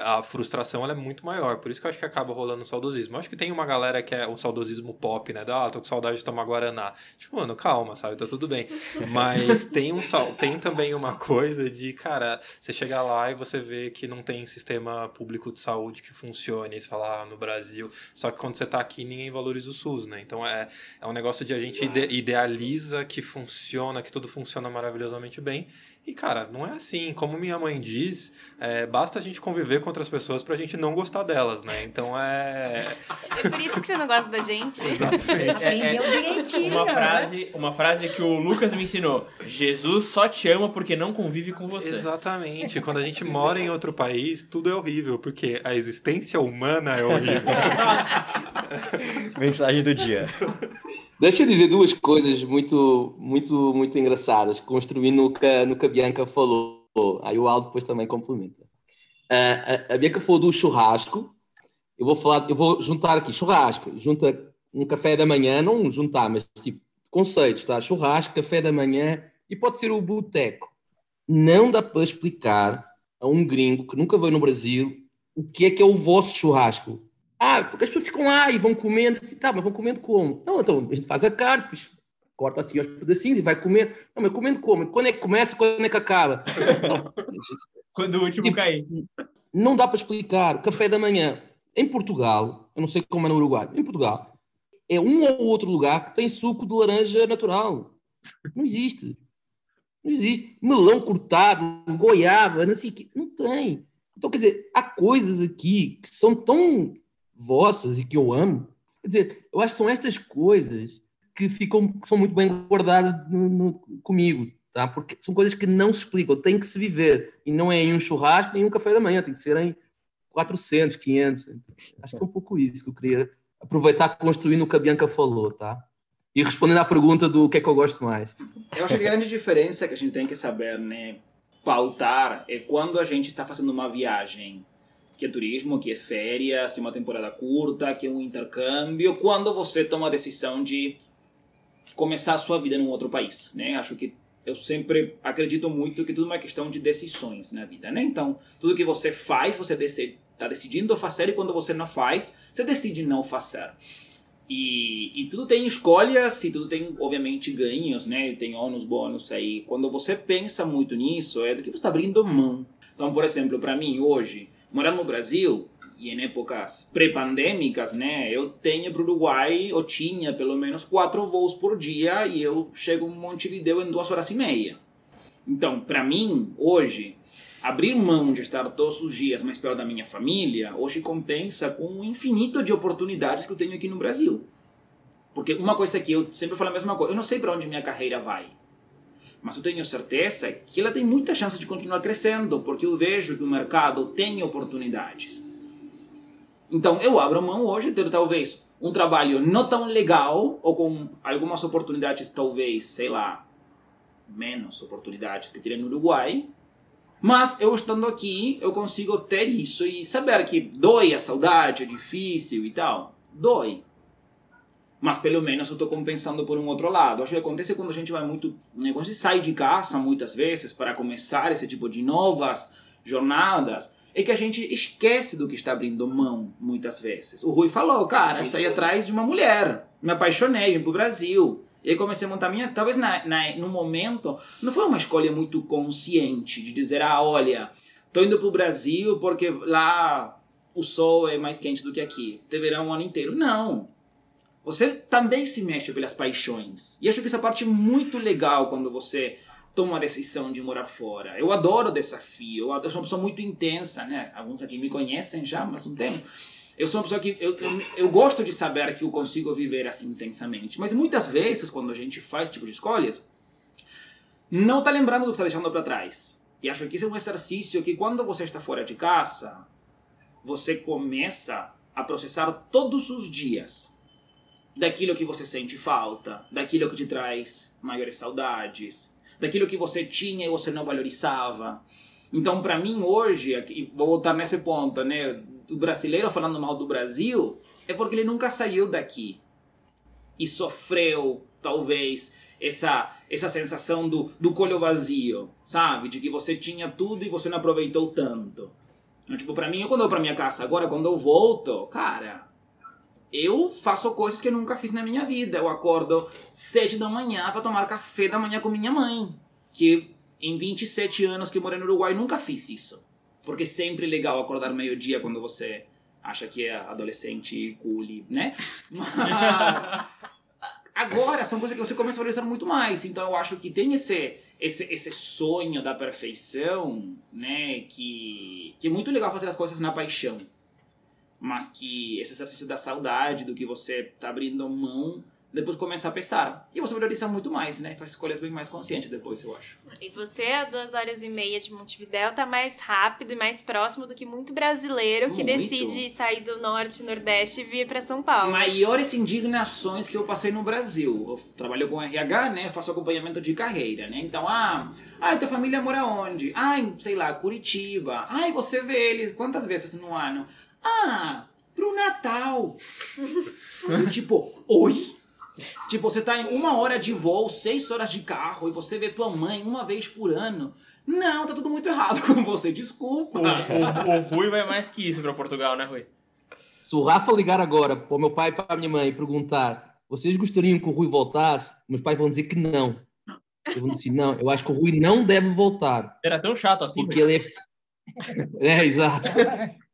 a frustração ela é muito maior. Por isso que eu acho que acaba rolando o saudosismo. Eu acho que tem uma galera que é o saudosismo pop, né? Da, ah, tô com saudade de tomar Guaraná. Tipo, mano, calma, sabe? Tá tudo bem. Mas tem, um, sal- tem também uma coisa de, cara, você chega lá e você vê que não tem sistema público de saúde que funcione. E você fala, ah, no Brasil. Só que quando você tá aqui, ninguém valoriza o SUS, né? Então é, é um negócio de a gente ide- idealiza que funciona, que tudo funciona maravilhosamente bem. E, cara, não é assim. Como minha mãe diz, é, basta a gente conviver com outras pessoas pra gente não gostar delas, né? Então é. É por isso que você não gosta da gente. Exatamente. Aprendeu direitinho. Uma né? frase, uma frase que o Lucas me ensinou: Jesus só te ama porque não convive com você. Exatamente. Quando a gente mora em outro país, tudo é horrível, porque a existência humana é horrível. Mensagem do dia. Deixa eu dizer duas coisas muito, muito, muito engraçadas, que, no que a Bianca falou. Aí o Aldo depois também complementa. A, a Bianca falou do churrasco. Eu vou falar, eu vou juntar aqui churrasco. Junta um café da manhã, não juntar, mas tipo conceitos, tá? Churrasco, café da manhã e pode ser o boteco. Não dá para explicar a um gringo que nunca veio no Brasil o que é que é o vosso churrasco. Ah, porque as pessoas ficam lá e vão comendo. Tá, mas vão comendo como? Não, então a gente faz a carne, corta assim aos pedacinhos e vai comer. Não, mas comendo como? Quando é que começa quando é que acaba? Quando o último Tipo, cair. não dá para explicar. Café da manhã em Portugal, eu não sei como é no Uruguai, em Portugal, é um ou outro lugar que tem suco de laranja natural. Não existe. Não existe. Melão cortado, goiaba, não sei o quê. Não tem. Então, quer dizer, há coisas aqui que são tão vossas e que eu amo. Quer dizer, eu acho que são estas coisas que ficam que são muito bem guardadas no, no, comigo, tá? Porque são coisas que não se explicam, tem que se viver e não é em um churrasco nem um café da manhã, tem que ser em 400, 500. Acho que é um pouco isso que eu queria aproveitar construindo o que a Bianca falou, tá? E respondendo à pergunta do que é que eu gosto mais. Eu acho que a grande diferença que a gente tem que saber, né, pautar é quando a gente está fazendo uma viagem que é turismo, que é férias, que é uma temporada curta, que é um intercâmbio, quando você toma a decisão de começar a sua vida num outro país, né? Acho que eu sempre acredito muito que tudo é uma questão de decisões na vida, né? Então, tudo que você faz, você está decidindo fazer e quando você não faz, você decide não fazer. E, e tudo tem escolhas e tudo tem, obviamente, ganhos, né? Tem ônus, bônus aí. Quando você pensa muito nisso, é do que você está abrindo mão. Então, por exemplo, para mim, hoje, morar no Brasil, e em épocas pré-pandêmicas, né? Eu tenho para o Uruguai, eu tinha pelo menos quatro voos por dia e eu chego em Montevideo em duas horas e meia. Então, para mim, hoje, abrir mão de estar todos os dias mais perto da minha família, hoje compensa com um infinito de oportunidades que eu tenho aqui no Brasil. Porque uma coisa que eu sempre falo a mesma coisa, eu não sei para onde minha carreira vai. Mas eu tenho certeza que ela tem muita chance de continuar crescendo, porque eu vejo que o mercado tem oportunidades. Então eu abro mão hoje de ter talvez um trabalho não tão legal, ou com algumas oportunidades, talvez, sei lá, menos oportunidades que teria no Uruguai, mas eu estando aqui, eu consigo ter isso e saber que dói a saudade, é difícil e tal. Dói. Mas pelo menos eu estou compensando por um outro lado. Acho que acontece quando a gente vai muito. Né, quando a gente sai de casa muitas vezes para começar esse tipo de novas jornadas, é que a gente esquece do que está abrindo mão muitas vezes. O Rui falou, cara, saí atrás de uma mulher, me apaixonei, vim pro Brasil. E aí comecei a montar minha. Talvez na, na, no momento, não foi uma escolha muito consciente de dizer, ah, olha, tô indo pro Brasil porque lá o sol é mais quente do que aqui. Ter verão o ano inteiro. Não. Você também se mexe pelas paixões. E acho que essa parte é muito legal quando você toma a decisão de morar fora. Eu adoro desafio. Eu, sou uma pessoa muito intensa, né? Alguns aqui me conhecem já, mas um tempo. Eu sou uma pessoa que eu, eu, eu, gosto de saber que eu consigo viver assim intensamente. Mas muitas vezes, quando a gente faz esse tipo de escolhas, não está lembrando do que está deixando para trás. E acho que isso é um exercício que quando você está fora de casa, você começa a processar todos os dias daquilo que você sente falta, daquilo que te traz maiores saudades, daquilo que você tinha e você não valorizava. Então, para mim hoje, aqui, vou voltar nesse ponto, né? o brasileiro falando mal do Brasil é porque ele nunca saiu daqui e sofreu, talvez, essa, essa sensação do, do colho vazio, sabe? De que você tinha tudo e você não aproveitou tanto. Então, tipo, pra mim, eu quando eu vou pra minha casa agora, quando eu volto, cara, eu faço coisas que eu nunca fiz na minha vida. Eu acordo sete da manhã para tomar café da manhã com minha mãe. Que em 27 anos que eu morei no Uruguai, nunca fiz isso. Porque é sempre legal acordar meio-dia quando você acha que é adolescente cool, né? Mas agora são coisas que você começa a valorizar muito mais. Então eu acho que tem esse esse, esse sonho da perfeição, né, que que é muito legal fazer as coisas na paixão. Mas que esse exercício da saudade, do que você tá abrindo mão, depois começa a pesar. E você valoriza muito mais, né? Faz escolhas bem mais conscientes depois, eu acho. E você, a duas horas e meia de Montevidéu, tá mais rápido e mais próximo do que muito brasileiro que muito. decide sair do norte, nordeste e vir para São Paulo. Maiores indignações que eu passei no Brasil. Eu trabalho com RH, né? Faço acompanhamento de carreira, né? Então, ah, ah, tua família mora onde? Ah, sei lá, Curitiba. Ah, você vê eles quantas vezes no ano? Ah, pro Natal. tipo, oi? Tipo, você tá em uma hora de voo, seis horas de carro, e você vê tua mãe uma vez por ano. Não, tá tudo muito errado com você, desculpa. Ah, o, o Rui vai mais que isso pra Portugal, né, Rui? Se o Rafa ligar agora pro meu pai e pra minha mãe e perguntar vocês gostariam que o Rui voltasse? Meus pais vão dizer que não. Eles vão dizer não, eu acho que o Rui não deve voltar. Era tão chato assim. Porque ele é... é, exato.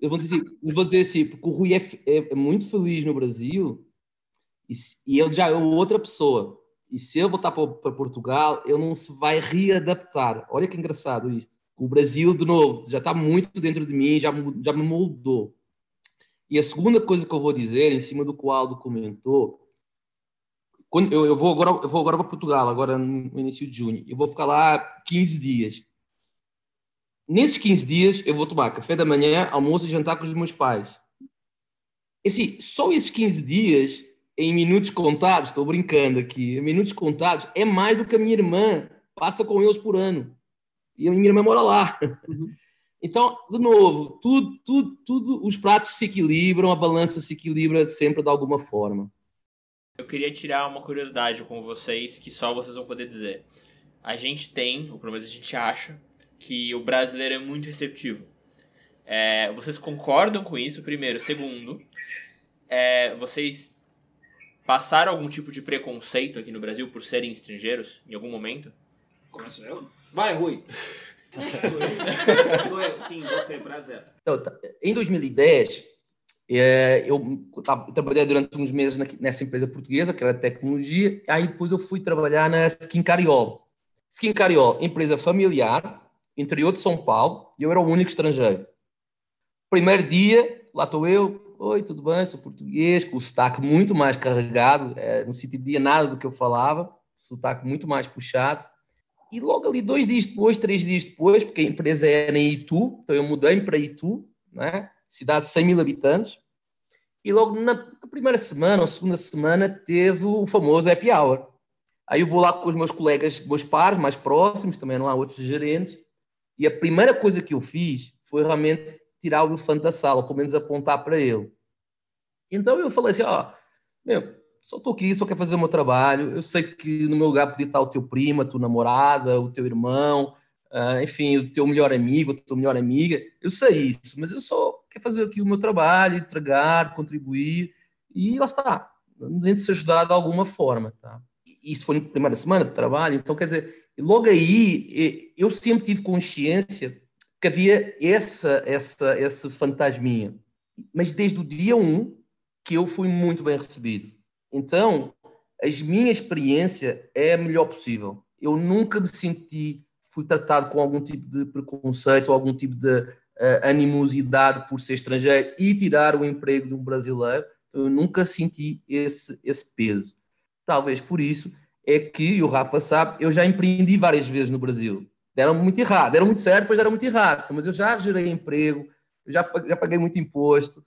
Eu vou dizer, eu vou dizer assim, porque o Rui é, é, é muito feliz no Brasil e, e ele já é outra pessoa. E se eu voltar para, Portugal, ele não se vai readaptar. Olha que engraçado isto. O Brasil, de novo, já está muito dentro de mim, já, já me moldou. E a segunda coisa que eu vou dizer, em cima do que o Aldo comentou, quando eu, eu vou agora eu vou agora para Portugal, agora no início de junho. Eu vou ficar lá 15 dias. Nesses 15 dias eu vou tomar café da manhã, almoço e jantar com os meus pais. Assim, só esses 15 dias, em minutos contados, estou brincando aqui, em minutos contados, é mais do que a minha irmã passa com eles por ano. E a minha irmã mora lá. Uhum. Então, de novo, tudo, tudo, tudo, os pratos se equilibram, a balança se equilibra sempre de alguma forma. Eu queria tirar uma curiosidade com vocês que só vocês vão poder dizer. A gente tem, ou pelo menos a gente acha, que o brasileiro é muito receptivo. É, vocês concordam com isso, primeiro? Segundo, é, vocês passaram algum tipo de preconceito aqui no Brasil por serem estrangeiros em algum momento? Começo eu? Vai, Rui! Sou eu. Sou eu, sim, você, prazer. Então, tá, em 2010, é, eu, eu trabalhei durante uns meses nessa empresa portuguesa, que era tecnologia, aí depois eu fui trabalhar na Skin Cariol. Skin Cariol, empresa familiar, interior de São Paulo, e eu era o único estrangeiro. Primeiro dia, lá estou eu, oi, tudo bem, sou português, com o sotaque muito mais carregado, é, não se entendia nada do que eu falava, sotaque muito mais puxado. E logo ali, dois dias depois, três dias depois, porque a empresa era em Itu, então eu mudei para Itu, né? cidade de 100 mil habitantes, e logo na primeira semana ou segunda semana teve o famoso happy hour. Aí eu vou lá com os meus colegas, meus pares mais próximos, também não há outros gerentes, e a primeira coisa que eu fiz foi realmente tirar o elefante da sala, pelo menos apontar para ele. Então eu falei assim, ó, oh, meu, só estou aqui, só quero fazer o meu trabalho. Eu sei que no meu lugar podia estar o teu primo, a tua namorada, o teu irmão, uh, enfim, o teu melhor amigo, a tua melhor amiga. Eu sei isso, mas eu só quero fazer aqui o meu trabalho, entregar, contribuir e lá está. Gente se ajudar de alguma forma, tá? Isso foi na primeira semana de trabalho, então quer dizer, logo aí eu sempre tive consciência que havia essa, essa, esse fantasminha. Mas desde o dia 1 um, que eu fui muito bem recebido então, a minha experiência é a melhor possível. Eu nunca me senti, fui tratado com algum tipo de preconceito, algum tipo de uh, animosidade por ser estrangeiro e tirar o emprego de um brasileiro. Então, eu nunca senti esse, esse peso. Talvez por isso é que, e o Rafa sabe, eu já empreendi várias vezes no Brasil. Deram muito errado, deram muito certo, depois deram muito errado. Mas eu já gerei emprego, já, já paguei muito imposto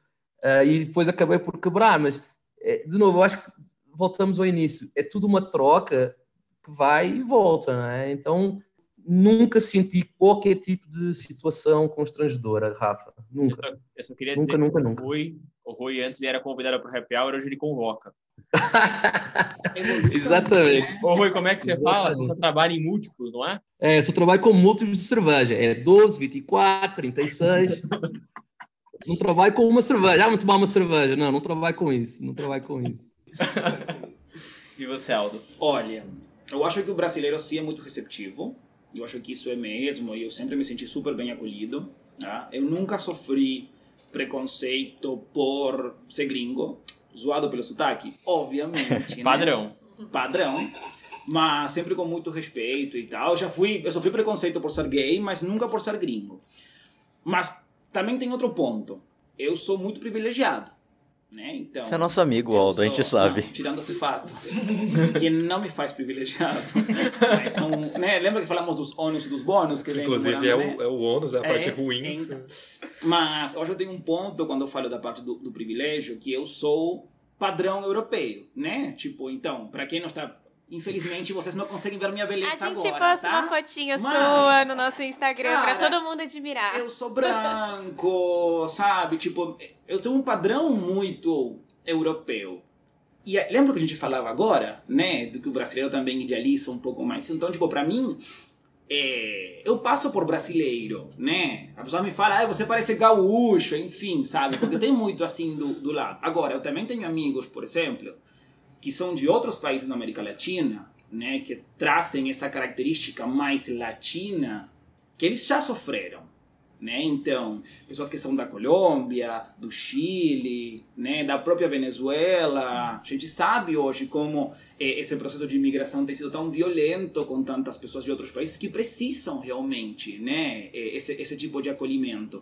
uh, e depois acabei por quebrar. Mas é, de novo, eu acho que voltamos ao início, é tudo uma troca que vai e volta, não é? Então, nunca senti qualquer tipo de situação constrangedora, Rafa. Nunca. Eu só, eu só queria nunca, dizer nunca, que nunca. O, Rui, o Rui antes ele era convidado para o Happy Hour, hoje ele convoca. Exatamente. Ô Rui, como é que você Exatamente. fala? Você só trabalha em múltiplos, não é? É, eu só trabalho com múltiplos de cerveja. É 12, 24, 36. Não trabalho com uma cerveja. Ah, vamos tomar uma cerveja. Não, não trabalho com isso. Não trabalho com isso. e você, Aldo? Olha, eu acho que o brasileiro sim é muito receptivo. Eu acho que isso é mesmo. E eu sempre me senti super bem acolhido. Tá? Eu nunca sofri preconceito por ser gringo. Zoado pelo sotaque? Obviamente. né? Padrão. Padrão mas sempre com muito respeito e tal. Eu já fui, eu sofri preconceito por ser gay, mas nunca por ser gringo. Mas também tem outro ponto. Eu sou muito privilegiado. Né? Então, Você é nosso amigo, Aldo, sou, a gente sabe. Não, tirando esse fato, que não me faz privilegiado. são, né? Lembra que falamos dos ônus e dos bônus? Que Inclusive é, né? o, é o ônus, é a parte é, ruim. Então, mas hoje eu tenho um ponto quando eu falo da parte do, do privilégio, que eu sou padrão europeu, né? Tipo, então, para quem não está Infelizmente, vocês não conseguem ver minha beleza agora, A gente agora, posta tá? uma fotinha Mas, sua no nosso Instagram cara, pra todo mundo admirar. Eu sou branco, sabe? Tipo, eu tenho um padrão muito europeu. E é, lembra que a gente falava agora, né? Do que o brasileiro também idealiza um pouco mais. Então, tipo, pra mim, é, eu passo por brasileiro, né? A pessoa me fala, ah, você parece gaúcho, enfim, sabe? Porque tem muito assim do, do lado. Agora, eu também tenho amigos, por exemplo que são de outros países da América Latina, né, que trazem essa característica mais latina, que eles já sofreram. Né? Então, pessoas que são da Colômbia, do Chile, né, da própria Venezuela. A gente sabe hoje como eh, esse processo de imigração tem sido tão violento com tantas pessoas de outros países que precisam realmente né, eh, esse, esse tipo de acolhimento.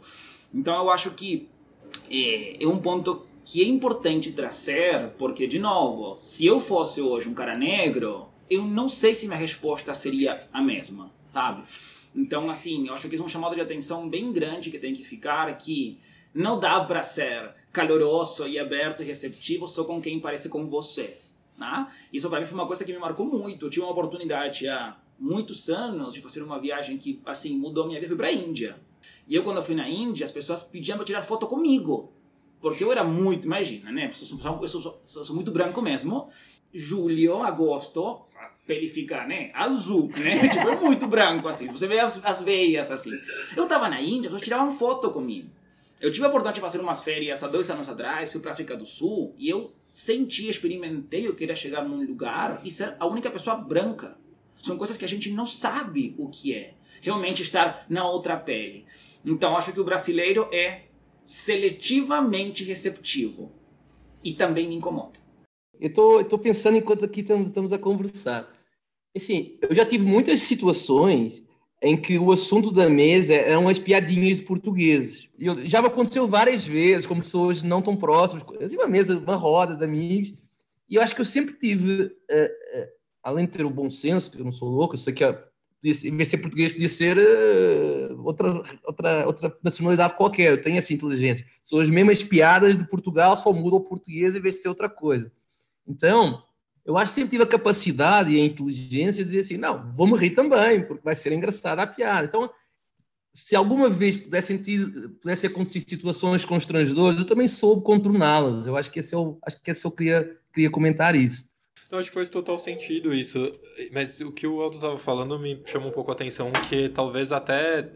Então, eu acho que é, é um ponto que é importante trazer, porque, de novo, se eu fosse hoje um cara negro, eu não sei se minha resposta seria a mesma, sabe? Então, assim, eu acho que é um chamado de atenção bem grande que tem que ficar que não dá para ser caloroso e aberto e receptivo só com quem parece com você. Né? Isso para mim foi uma coisa que me marcou muito. Eu tive uma oportunidade há muitos anos de fazer uma viagem que assim mudou minha vida. Fui para a Índia. E eu quando fui na Índia, as pessoas pediam para tirar foto comigo. Porque eu era muito, imagina, né? Eu sou, sou, muito branco mesmo. Julho, agosto, pele ficar, né? Azul, né? tipo, é muito branco, assim. Você vê as, as veias, assim. Eu tava na Índia, eles tiravam foto comigo. Eu tive a oportunidade de fazer umas férias há dois anos atrás, fui pra África do Sul, e eu senti, experimentei, eu queria chegar num lugar e ser a única pessoa branca. São coisas que a gente não sabe o que é. Realmente estar na outra pele. Então, acho que o brasileiro é seletivamente receptivo. E também me incomoda. Eu estou pensando enquanto aqui estamos, a conversar. Assim, eu já tive muitas situações em que o assunto da mesa eram as piadinhas de portugueses. E já me aconteceu várias vezes, com pessoas não tão próximas, assim, uma mesa, uma roda de amigos. E eu acho que eu sempre tive, uh, uh, além de ter o bom senso, que eu não sou louco, eu sei que em vez de ser português, podia ser uh, outra, outra, outra nacionalidade qualquer. Eu tenho essa inteligência. São as mesmas piadas de Portugal, só muda o português em vez de ser outra coisa. Então, eu acho que sempre tive a capacidade e a inteligência de dizer assim: não, vou morrer também, porque vai ser engraçada a piada. Então, se alguma vez pudessem ter, pudesse acontecer situações constrangedoras, eu também soube contorná-las. Eu acho que esse é o, acho que esse eu queria, queria comentar isso. Eu acho que faz total sentido isso. Mas o que o Aldo estava falando me chama um pouco a atenção, que talvez até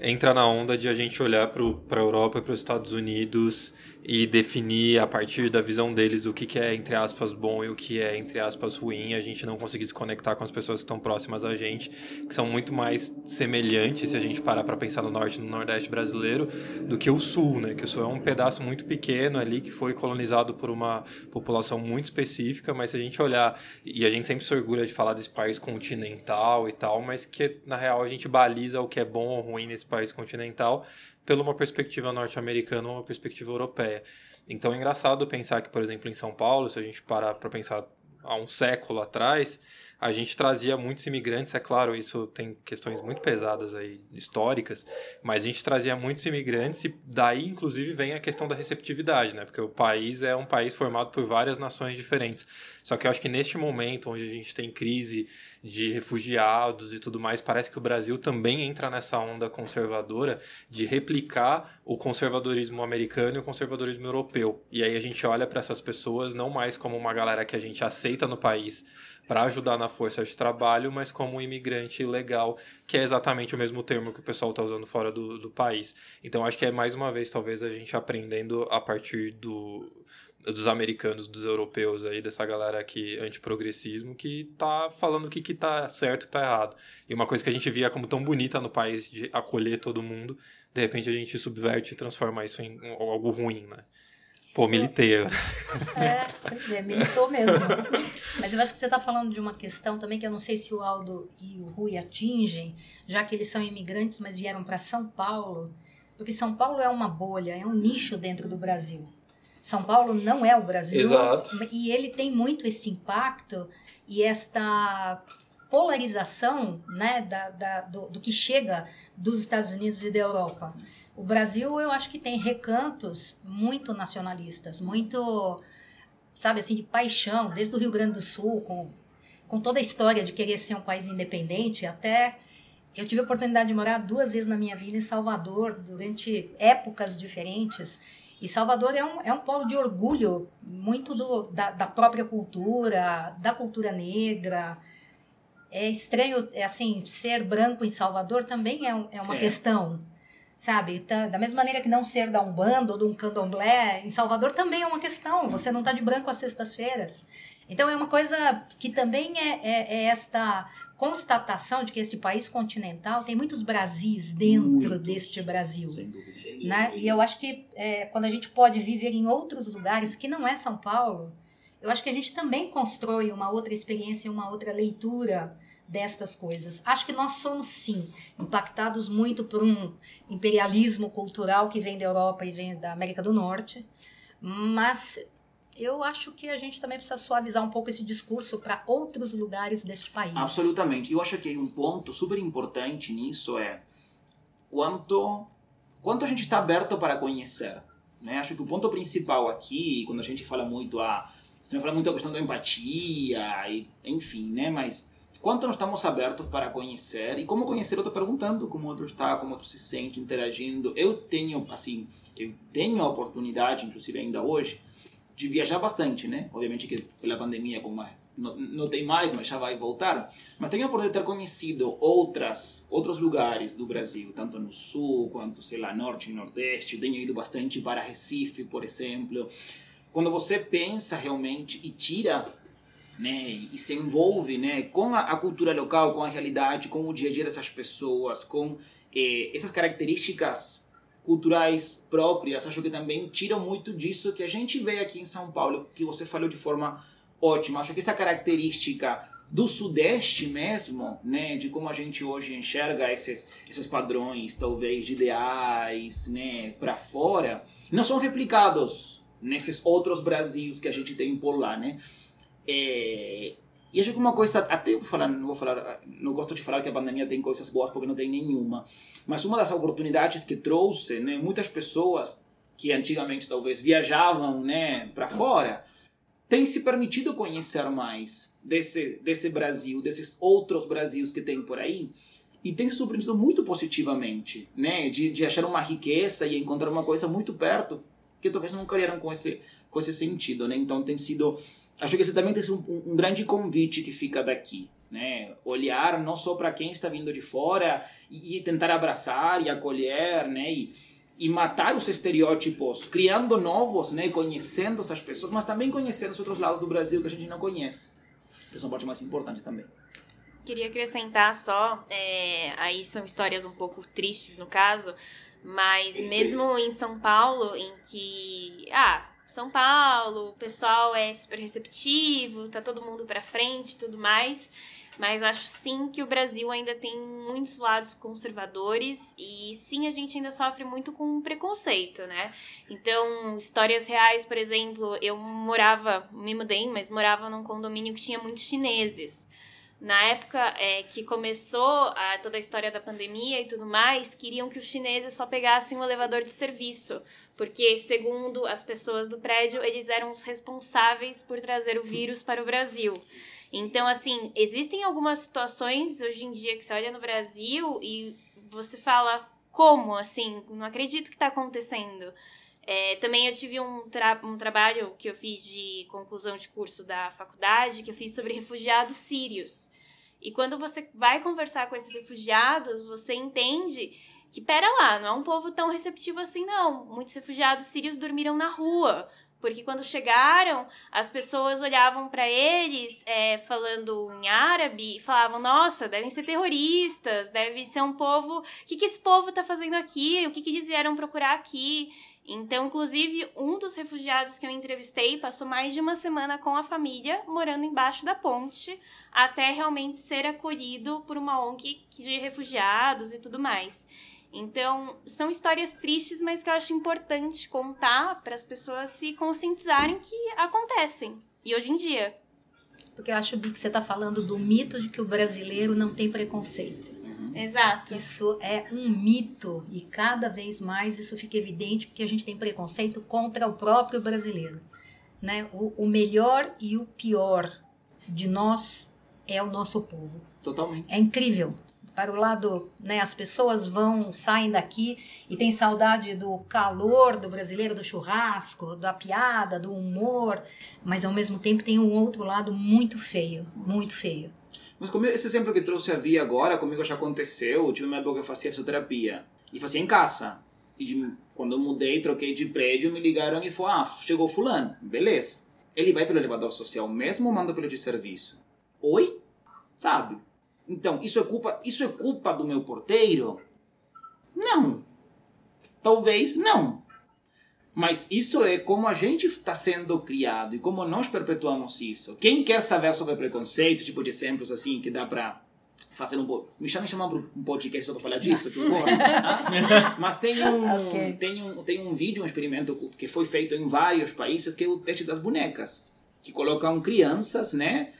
entra na onda de a gente olhar para a Europa e para os Estados Unidos e definir a partir da visão deles o que, que é, entre aspas, bom e o que é, entre aspas, ruim, a gente não conseguir se conectar com as pessoas que estão próximas a gente, que são muito mais semelhantes, se a gente parar para pensar no norte e no nordeste brasileiro, do que o sul, né? Que o sul é um pedaço muito pequeno ali que foi colonizado por uma população muito específica, mas se a gente olhar, e a gente sempre se orgulha de falar desse país continental e tal, mas que na real a gente baliza o que é bom ou ruim nesse país continental pela uma perspectiva norte-americana ou uma perspectiva europeia. Então é engraçado pensar que, por exemplo, em São Paulo, se a gente parar para pensar há um século atrás, a gente trazia muitos imigrantes, é claro, isso tem questões muito pesadas aí, históricas, mas a gente trazia muitos imigrantes e daí, inclusive, vem a questão da receptividade, né? Porque o país é um país formado por várias nações diferentes. Só que eu acho que neste momento, onde a gente tem crise de refugiados e tudo mais, parece que o Brasil também entra nessa onda conservadora de replicar o conservadorismo americano e o conservadorismo europeu. E aí a gente olha para essas pessoas não mais como uma galera que a gente aceita no país para ajudar na força de trabalho, mas como um imigrante legal, que é exatamente o mesmo termo que o pessoal está usando fora do, do país. Então acho que é mais uma vez, talvez, a gente aprendendo a partir do, dos americanos, dos europeus aí, dessa galera aqui antiprogressismo, que tá falando o que, que tá certo e tá errado. E uma coisa que a gente via como tão bonita no país de acolher todo mundo, de repente a gente subverte e transforma isso em algo ruim, né? Pô, militei. É, pois é, militou mesmo. Mas eu acho que você está falando de uma questão também que eu não sei se o Aldo e o Rui atingem, já que eles são imigrantes, mas vieram para São Paulo, porque São Paulo é uma bolha, é um nicho dentro do Brasil. São Paulo não é o Brasil. Exato. E ele tem muito esse impacto e esta polarização né, da, da do, do que chega dos Estados Unidos e da Europa. O Brasil, eu acho que tem recantos muito nacionalistas, muito, sabe assim, de paixão, desde o Rio Grande do Sul, com, com toda a história de querer ser um país independente, até eu tive a oportunidade de morar duas vezes na minha vida em Salvador, durante épocas diferentes. E Salvador é um, é um polo de orgulho, muito do, da, da própria cultura, da cultura negra. É estranho, é assim, ser branco em Salvador também é, um, é uma é. questão sabe? Tá, da mesma maneira que não ser da Umbanda ou de um candomblé, em Salvador também é uma questão. Você não está de branco às sextas-feiras. Então é uma coisa que também é, é, é, esta constatação de que esse país continental tem muitos Brasis dentro Muito. deste Brasil. Sem dúvida. Né? E eu acho que é, quando a gente pode viver em outros lugares que não é São Paulo, eu acho que a gente também constrói uma outra experiência, uma outra leitura destas coisas. Acho que nós somos, sim, impactados muito por um imperialismo cultural que vem da Europa e vem da América do Norte, Mas eu acho que a gente também precisa suavizar um pouco esse discurso para outros lugares deste país. Absolutamente. Eu acho que um ponto super importante nisso é quanto quanto a gente está aberto para conhecer. Né? Acho que o ponto principal aqui, quando a gente fala muito a, a gente fala muito a questão da empatia, e, enfim, né? Mas quanto nós estamos abertos para conhecer e como conhecer eu estou perguntando como o outro está, como o outro se sente, interagindo. Eu tenho, assim, eu tenho a oportunidade, inclusive ainda hoje, de viajar bastante, né? Obviamente que pela pandemia, como é, não, não tem mais, mas já vai voltar. Mas tenho a oportunidade de ter conhecido outras, outros lugares do Brasil, tanto no sul quanto, sei lá, norte e nordeste. Tenho ido bastante para Recife, por exemplo. Quando você pensa realmente e tira né, e se envolve né, com a, a, cultura local, com a realidade, com o dia a dia dessas pessoas, com eh, essas características culturais próprias, acho que também tiram muito disso que a gente vê aqui em São Paulo, que você falou de forma ótima. Acho que essa característica do Sudeste mesmo, né, de como a gente hoje enxerga esses, esses padrões, talvez, de ideais, né, para fora, não são replicados nesses outros Brasils que a gente tem por lá, né. É, e acho que uma coisa, até vou falar, não vou falar, não gosto de falar que a pandemia tem coisas boas porque não tem nenhuma, mas uma das oportunidades que trouxe, né, muitas pessoas que antigamente talvez viajavam, né, para fora, têm se permitido conhecer mais desse desse Brasil, desses outros Brasils que tem por aí, e tem se surpreendido muito positivamente, né, de, de achar uma riqueza e encontrar uma coisa muito perto que talvez não queriam com esse com esse sentido, né? Então tem sido acho que esse também tem um, um grande convite que fica daqui, né? Olhar não só para quem está vindo de fora e, e, tentar abraçar e acolher, né? E, e matar os estereótipos, criando novos, né? Conhecendo essas pessoas, mas também conhecendo os outros lados do Brasil que a gente não conhece. Que são parte mais importante também. Queria acrescentar só, é, aí são histórias um pouco tristes no caso, mas mesmo em São Paulo, em que, ah, são Paulo, o pessoal é super receptivo, tá todo mundo para frente tudo mais. Mas acho sim que o Brasil ainda tem muitos lados conservadores e sim a gente ainda sofre muito com preconceito, né? Então, histórias reais, por exemplo, eu morava, me mudei, mas morava num condomínio que tinha muitos chineses. Na época é, que começou a, toda a história da pandemia e tudo mais, queriam que os chineses só pegassem o elevador de serviço porque, segundo as pessoas do prédio, eles eram os responsáveis por trazer o vírus para o Brasil. Então, assim, existem algumas situações hoje em dia que você olha no Brasil e você fala, como, assim, não acredito que está acontecendo. É, também eu tive um, tra um trabalho que eu fiz de conclusão de curso da faculdade, que eu fiz sobre refugiados sírios. E quando você vai conversar com esses refugiados, você entende que pera lá, não é um povo tão receptivo assim, não. Muitos refugiados sírios dormiram na rua, porque quando chegaram, as pessoas olhavam para eles é, falando em árabe e falavam: Nossa, devem ser terroristas, deve ser um povo. O que, que esse povo está fazendo aqui? O que, que eles vieram procurar aqui? Então, inclusive, um dos refugiados que eu entrevistei passou mais de uma semana com a família morando embaixo da ponte, até realmente ser acolhido por uma ONG de refugiados e tudo mais. Então, são histórias tristes, mas que eu acho importante contar para as pessoas se conscientizarem que acontecem. E hoje em dia. Porque eu acho, que você está falando do mito de que o brasileiro não tem preconceito. Exato. Isso é um mito e cada vez mais isso fica evidente porque a gente tem preconceito contra o próprio brasileiro. Né? O, o melhor e o pior de nós é o nosso povo. Totalmente. É incrível para o lado, né, as pessoas vão, saem daqui e tem saudade do calor do brasileiro, do churrasco, da piada, do humor, mas ao mesmo tempo tem um outro lado muito feio, muito feio. Mas como esse exemplo que trouxe a Via agora, comigo já aconteceu, eu tive uma época que eu fazia fisioterapia e fazia em casa. E de, quando eu mudei, troquei de prédio, me ligaram e falaram, ah, chegou fulano, beleza. Ele vai pelo elevador social mesmo ou manda pelo de serviço? Oi? Sabe? Então, isso é culpa, isso é culpa do meu porteiro? Não. Talvez não. Mas isso é como a gente está sendo criado e como nós perpetuamos isso. Quem quer saber sobre preconceito, tipo de exemplos assim que dá para fazer um me chamem chamar um podcast só para falar disso, por favor. tá? Mas tem um, Ok. tem um tem um vídeo, um experimento que foi feito em vários países que é o teste das bonecas, que colocam crianças, né,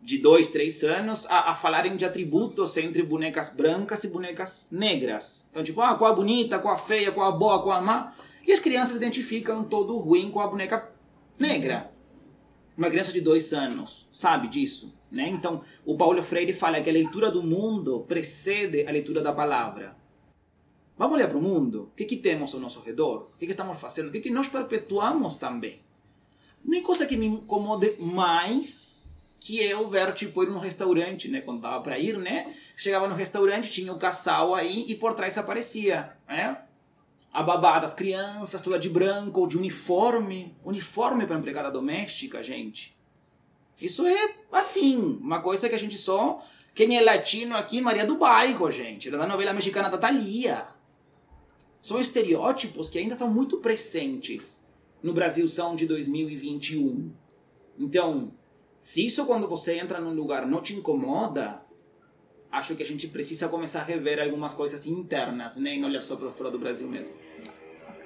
de dois, três anos a, a falarem de atributos entre bonecas brancas e bonecas negras. Então, tipo, ah, qual a bonita, qual a feia, qual a boa, qual a má. E as crianças identificam todo ruim com a boneca negra. Uma criança de dois anos sabe disso, né? Então, o Paulo Freire fala que a leitura do mundo precede a leitura da palavra. Vamos olhar para o mundo. O que, que temos ao nosso redor? O que, que estamos fazendo? O que, que nós perpetuamos também? Não é coisa que me incomode mais que eu ver, tipo, ir num restaurante, né? Quando dava para ir, né? Chegava no restaurante, tinha o casal aí e por trás aparecia, né? A babá das crianças, toda de branco ou de uniforme. Uniforme para empregada doméstica, gente. Isso é, assim, uma coisa que a gente só... Quem é latino aqui, Maria do Bairro, gente. Da novela mexicana da Thalia. São estereótipos que ainda estão muito presentes no Brasil são de 2021. Então, se isso quando você entra num lugar não te incomoda, acho que a gente precisa começar a rever algumas coisas internas, né? E não olhar só para fora do Brasil mesmo.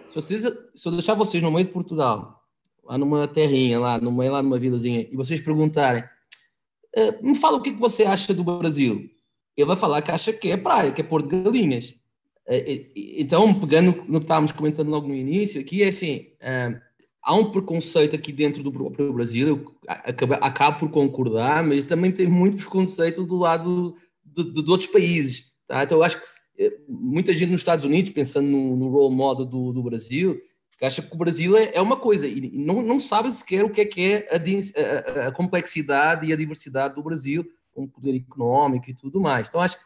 Se, vocês, se eu deixar vocês no meio de Portugal, lá numa terrinha, lá no meio, lá numa vilazinha, e vocês perguntarem, "Eh, me fala o que, que você acha do Brasil. Ele vai falar que acha que é praia, que é pôr de galinhas. Eh, eh, Então, pegando no que estávamos comentando logo no início, aqui é assim, há um preconceito aqui dentro do próprio Brasil, eu acabo, acabo por concordar, mas também tem muito preconceito do lado de, de- de outros países. Tá? Então, eu acho que muita gente nos Estados Unidos, pensando no, no role model do, do Brasil, que acha que o Brasil é, é uma coisa e não, não sabe sequer o que é que é a, a- a- complexidade e a diversidade do Brasil, com poder económico e tudo mais. Então, acho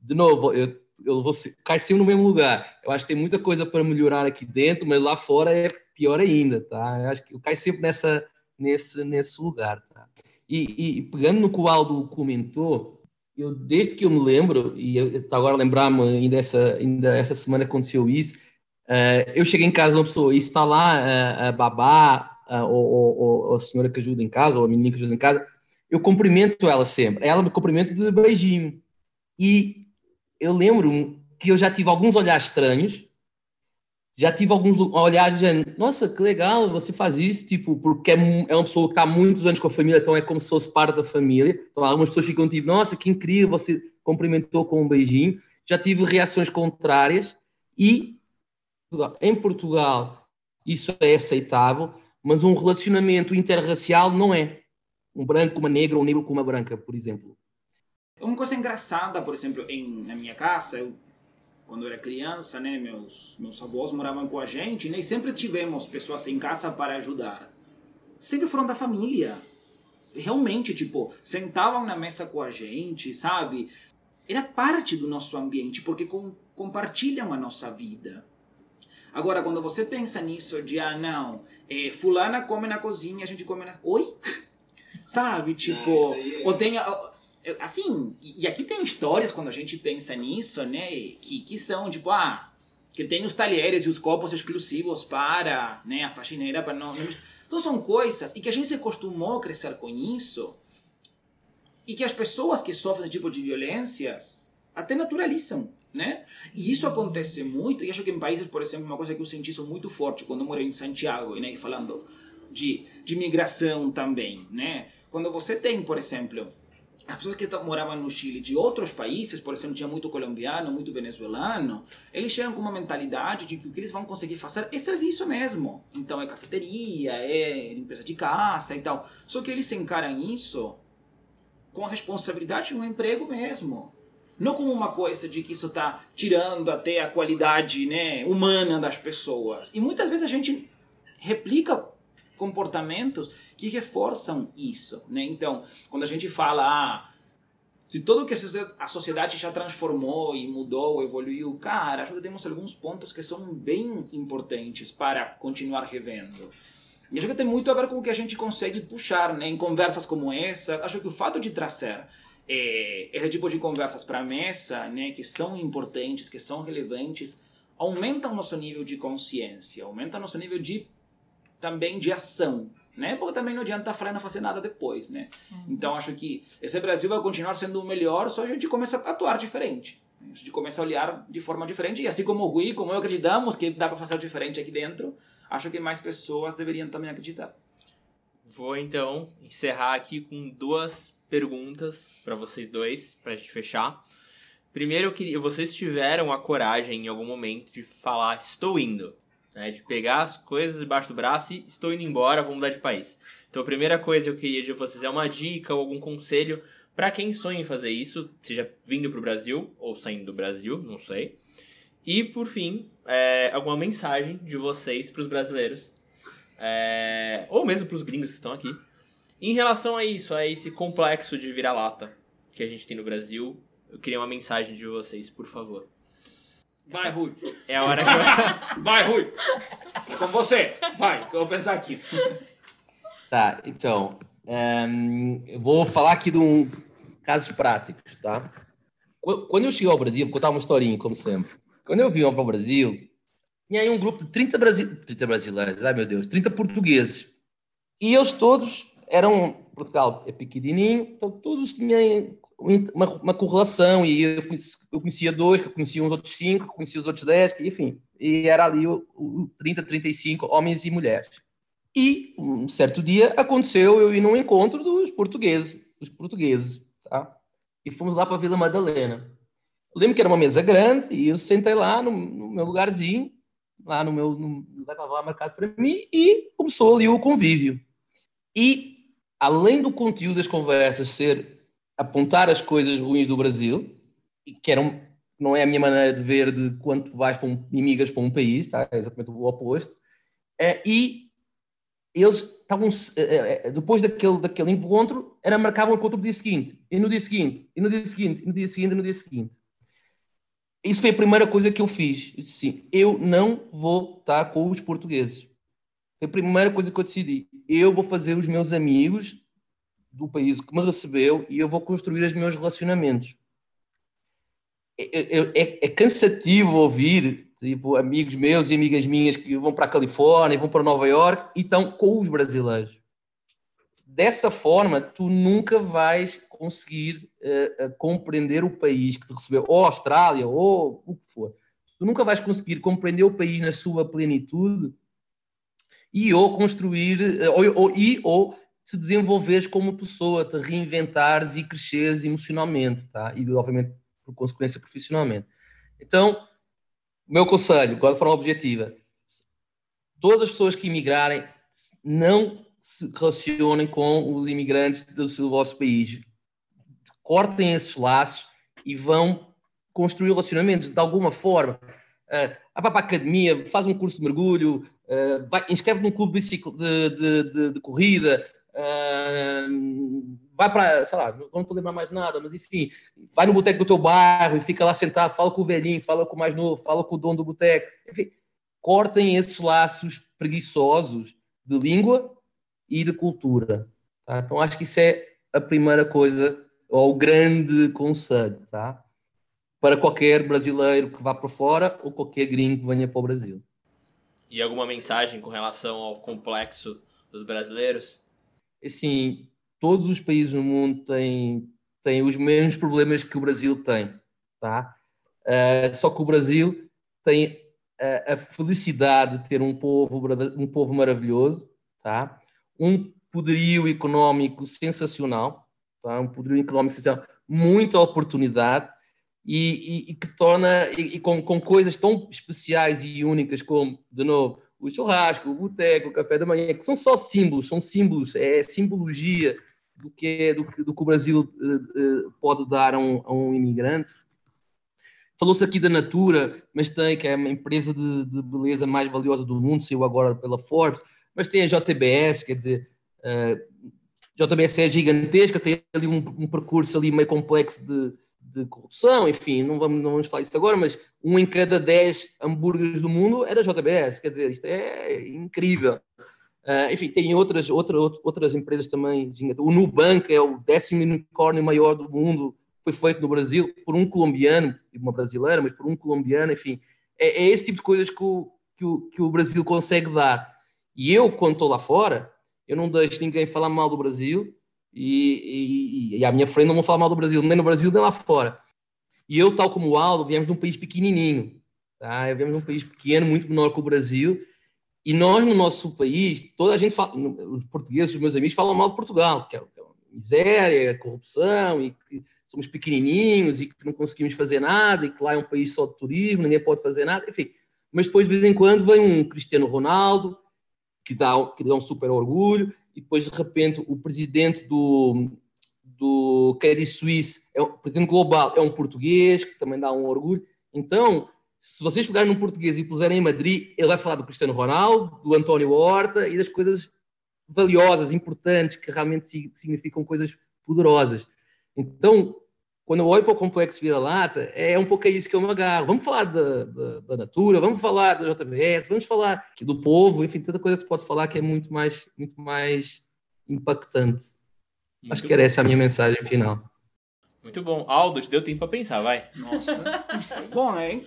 de novo, eu, eu vou cai sempre no mesmo lugar. Eu acho que tem muita coisa para melhorar aqui dentro, mas lá fora é pior ainda, tá? Eu acho que eu caio sempre nessa, nesse, nesse lugar, tá? E, e pegando no que o Aldo comentou, eu, desde que eu me lembro, e eu, agora a lembrar-me, ainda essa, ainda essa semana aconteceu isso, eh, eu cheguei em casa uma pessoa e está lá eh, a babá, eh, ou, ou- ou a senhora que ajuda em casa, ou a menina que ajuda em casa, eu cumprimento ela sempre. Ela me cumprimenta de beijinho. E eu lembro-me que eu já tive alguns olhares estranhos, já tive alguns olhares dizendo, nossa, que legal, você faz isso, tipo, porque é, é uma pessoa que está há muitos anos com a família, então é como se fosse parte da família. Então algumas pessoas ficam tipo, nossa, que incrível, você cumprimentou com um beijinho. Já tive reações contrárias e em Portugal isso é aceitável, mas um relacionamento interracial não é. Um branco com uma negra um negro com uma branca, por exemplo. Uma coisa engraçada, por exemplo, em, na minha casa, eu, quando eu era criança, né, meus, meus avós moravam com a gente, né, e sempre tivemos pessoas em casa para ajudar. Sempre foram da família. Realmente, tipo, sentavam na mesa com a gente, sabe? Era parte do nosso ambiente, porque com, compartilham a nossa vida. Agora, quando você pensa nisso de, ah, não, eh, fulana come na cozinha, a gente come na... Oi? Sabe? Tipo, ou tem... a- Assim, e aqui tem histórias quando a gente pensa nisso, né? Que, que são, tipo, ah, que tem os talheres e os copos exclusivos para né, a faxineira, para não... Então são coisas, e que a gente se acostumou a crescer com isso, e que as pessoas que sofrem esse tipo de violências até naturalizam, né? E isso acontece muito, e acho que em países, por exemplo, uma coisa que eu senti isso muito forte quando eu morei em Santiago, né, falando de, de migração também, né? Quando você tem, por exemplo, as pessoas que moravam no Chile de outros países, por exemplo, tinha muito colombiano, muito venezuelano, eles chegam com uma mentalidade de que o que eles vão conseguir fazer é serviço mesmo. Então é cafeteria, é limpeza de casa e tal. Só que eles encaram isso com a responsabilidade de um emprego mesmo. Não como uma coisa de que isso está tirando até a qualidade né, humana das pessoas. E muitas vezes a gente replica comportamentos que reforçam isso. Né? Então, quando a gente fala, ah, de tudo que a socie- a sociedade já transformou e mudou, evoluiu, cara, acho que temos alguns pontos que são bem importantes para continuar revendo. E acho que tem muito a ver com o que a gente consegue puxar né, em conversas como essas. Acho que o fato de trazer eh, esse tipo de conversas para a mesa, né, que são importantes, que são relevantes, aumenta o nosso nível de consciência, aumenta o nosso nível de também de ação, né? Porque também não adianta a Fran não fazer nada depois, né? Então acho que esse Brasil vai continuar sendo o melhor, só a gente começa a atuar diferente. A gente começa a olhar de forma diferente, e assim como o Rui, como eu acreditamos que dá para fazer diferente aqui dentro, acho que mais pessoas deveriam também acreditar. Vou então encerrar aqui com duas perguntas para vocês dois, pra gente fechar. Primeiro, eu queria, vocês tiveram a coragem em algum momento de falar estou indo, né? De pegar as coisas debaixo do braço e estou indo embora, vou mudar de país. Então, a primeira coisa que eu queria de vocês é uma dica ou algum conselho para quem sonha em fazer isso, seja vindo para o Brasil ou saindo do Brasil, não sei. E, por fim, é, alguma mensagem de vocês para os brasileiros, é, ou mesmo para os gringos que estão aqui, em relação a isso, a esse complexo de vira-lata que a gente tem no Brasil. Eu queria uma mensagem de vocês, por favor. Vai, Rui. É a hora que eu... Vai, Rui. É com você. Vai, eu vou pensar aqui. Tá, então, ehm, eu vou falar aqui de um casos práticos, tá? Qu- Quando eu cheguei ao Brasil, vou contar uma historinha, como sempre. Quando eu vim para o Brasil, tinha aí um grupo de 30, brasi 30 brasileiros, ai meu Deus, 30 portugueses. E eles todos eram, Portugal é pequenininho, então todos tinham uma, uma correlação, e eu conheci- eu conhecia dois, que eu conhecia uns outros cinco, que conhecia os outros dez, enfim. E era ali o, o 30, 35 homens e mulheres. E um certo dia aconteceu eu ir num encontro dos portugueses, dos portugueses, tá? E fomos lá para a Vila Madalena. Eu lembro que era uma mesa grande e eu sentei lá no, no meu lugarzinho, lá no meu no lugar estava lá marcado para mim e começou ali o convívio. E além do conteúdo das conversas ser apontar as coisas ruins do Brasil, que eram, não é a minha maneira de ver de quando tu vais para um, para um país, tá? é exatamente o oposto, é, e eles estavam, eh, eh, depois daquele, daquele encontro, era marcavam o encontro no dia seguinte, e no dia seguinte, e no dia seguinte, e no dia seguinte, e no dia seguinte. Isso foi a primeira coisa que eu fiz. Eu disse assim, eu não vou estar com os portugueses. Foi a primeira coisa que eu decidi. Eu vou fazer os meus amigos do país que me recebeu e eu vou construir os meus relacionamentos. É, é- é- é cansativo ouvir tipo, amigos meus e amigas minhas que vão para a Califórnia, vão para Nova York e estão com os brasileiros. Dessa forma, tu nunca vais conseguir eh, compreender o país que te recebeu, ou a Austrália, ou o que for. Tu nunca vais conseguir compreender o país na sua plenitude e ou construir, eh, ou, ou, e, ou te desenvolveres como pessoa, te reinventares e cresceres emocionalmente, tá? E, obviamente, por consequência, profissionalmente. Então, o meu conselho, agora de forma objetiva, todas as pessoas que imigrarem não se relacionem com os imigrantes do, seu- vosso país. Cortem esses laços e vão construir relacionamentos de alguma forma. Uh, vai para a academia, faz um curso de mergulho, uh, vai, inscreve num clube de, de, de- de corrida, vai para, sei lá, não estou lembrar mais nada, mas enfim, vai no boteco do teu bairro e fica lá sentado, fala com o velhinho, fala com o mais novo, fala com o dono do boteco. Enfim, cortem esses laços preguiçosos de língua e de cultura. tá? Então acho que isso é a primeira coisa, ou o grande conselho, tá? Para qualquer brasileiro que vá para fora ou qualquer gringo que venha para o Brasil. E alguma mensagem com relação ao complexo dos brasileiros? Assim, todos os países no mundo têm, têm os mesmos problemas que o Brasil tem, tá? Uh, só que o Brasil tem a, a felicidade de ter um povo, um povo maravilhoso, tá? Um poderio económico sensacional, tá? Um poderio económico sensacional, muita oportunidade e, e- e que torna e com, com coisas tão especiais e únicas como, de novo, o churrasco, o boteco, o café da manhã, que são só símbolos, são símbolos, é simbologia do que, do, do que o Brasil eh, eh, pode dar a um, a um imigrante. Falou-se aqui da Natura, mas tem que é uma empresa de, de beleza mais valiosa do mundo, saiu agora pela Forbes, mas tem a JBS, quer dizer, eh, JBS é gigantesca, tem ali um, um percurso ali meio complexo de, de corrupção, enfim, não vamos, não vamos falar isso agora, mas um em cada dez hambúrgueres do mundo é da JBS, quer dizer, isto é incrível. Ah, enfim, tem outras, outra, outras empresas também. O Nubank é o décimo unicórnio maior do mundo, foi feito no Brasil por um colombiano, uma brasileira, mas por um colombiano, enfim. É, é esse tipo de coisas que o, que, o, que o Brasil consegue dar. E eu, quando estou lá fora, eu não deixo ninguém falar mal do Brasil e, e, e à minha frente não vão falar mal do Brasil, nem no Brasil nem lá fora. E eu, tal como o Aldo, viemos de um país pequenininho, tá? Viemos de um país pequeno, muito menor que o Brasil, e nós, no nosso país, toda a gente fala, os portugueses, os meus amigos, falam mal de Portugal, que é, que é miséria, corrupção, e que somos pequenininhos e que não conseguimos fazer nada, e que lá é um país só de turismo, ninguém pode fazer nada, enfim. Mas depois, de vez em quando, vem um Cristiano Ronaldo, que dá, que dá um super orgulho, e depois, de repente, o presidente do, do Credit Suisse, é o presidente global, é um português, que também dá um orgulho. Então, se vocês pegarem num português e puserem em Madrid, ele vai falar do Cristiano Ronaldo, do António Horta e das coisas valiosas, importantes, que realmente significam coisas poderosas. Então, quando eu olho para o complexo vira-lata, é um pouco isso que eu me agarro. Vamos falar da, da, da, Natura, vamos falar da JBS, vamos falar do povo, enfim, tanta coisa que se pode falar que é muito mais, muito mais impactante. Muito Acho que era essa a minha mensagem final. Muito bom. Aldo, deu tempo para pensar, vai. Nossa, bom, hein?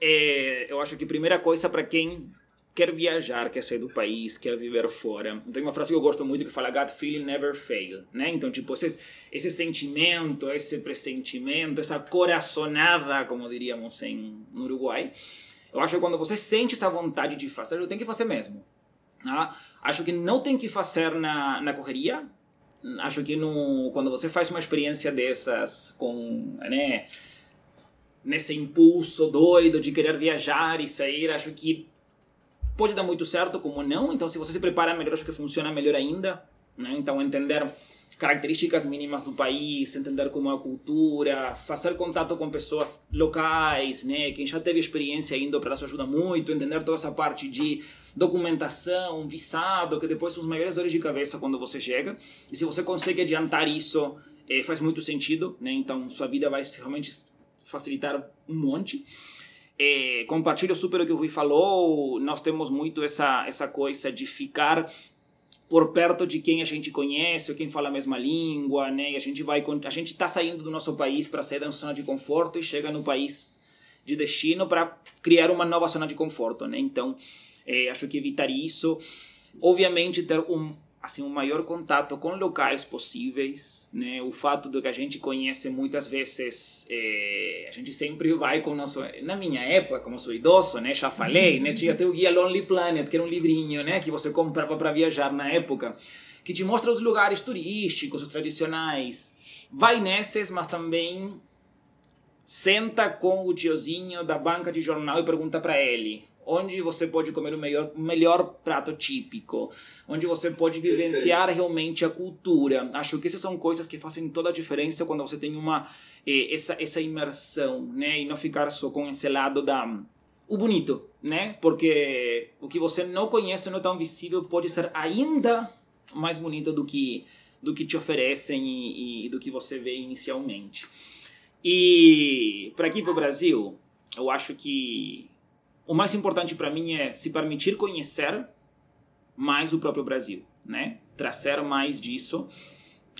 É, eu acho que a primeira coisa para quem quer viajar, quer sair do país, quer viver fora. Tem uma frase que eu gosto muito que fala God feeling never fail, né? Então, tipo, esse, esse sentimento, esse pressentimento, essa coraçonada, como diríamos em, no Uruguai, eu acho que quando você sente essa vontade de fazer, você tem que fazer mesmo. Né? Acho que não tem que fazer na, na correria. Acho que no, quando você faz uma experiência dessas com, né, nesse impulso doido de querer viajar e sair, acho que Pode dar muito certo, como não. Então, se você se prepara melhor, acho que funciona melhor ainda. Né? Então, entender características mínimas do país, entender como é a cultura, fazer contato com pessoas locais, né? Quem já teve experiência indo para isso ajuda muito, entender toda essa parte de documentação, visado, que depois são os maiores dores de cabeça quando você chega. E se você consegue adiantar isso, é, faz muito sentido, né? Então sua vida vai realmente facilitar um monte. É, compartilho super o que o Rui falou. Nós temos muito essa, essa coisa de ficar por perto de quem a gente conhece, ou quem fala a mesma língua, né? E a gente vai a gente está saindo do nosso país para sair da nossa zona de conforto e chega no país de destino para criar uma nova zona de conforto, né? Então, é, acho que evitar isso, obviamente ter um assim o maior contato com locais possíveis, né? O fato de que a gente conhece muitas vezes, é, a gente sempre vai com o nosso, na minha época, como sou idoso, né? Já falei, né? Tinha até o guia Lonely Planet, que era um livrinho, né? Que você comprava para viajar na época, que te mostra os lugares turísticos, os tradicionais. Vai nesses, mas também senta com o tiozinho da banca de jornal e pergunta para ele onde você pode comer o melhor, melhor prato típico, onde você pode vivenciar realmente a cultura. Acho que essas são coisas que fazem toda a diferença quando você tem uma eh, essa essa imersão, né, e não ficar só com esse lado da o bonito, né? Porque o que você não conhece, não é tão visível, pode ser ainda mais bonito do que do que te oferecem e, e do que você vê inicialmente. E para aqui para o Brasil, eu acho que o mais importante para mim é se permitir conhecer mais o próprio Brasil, né? Trazer mais disso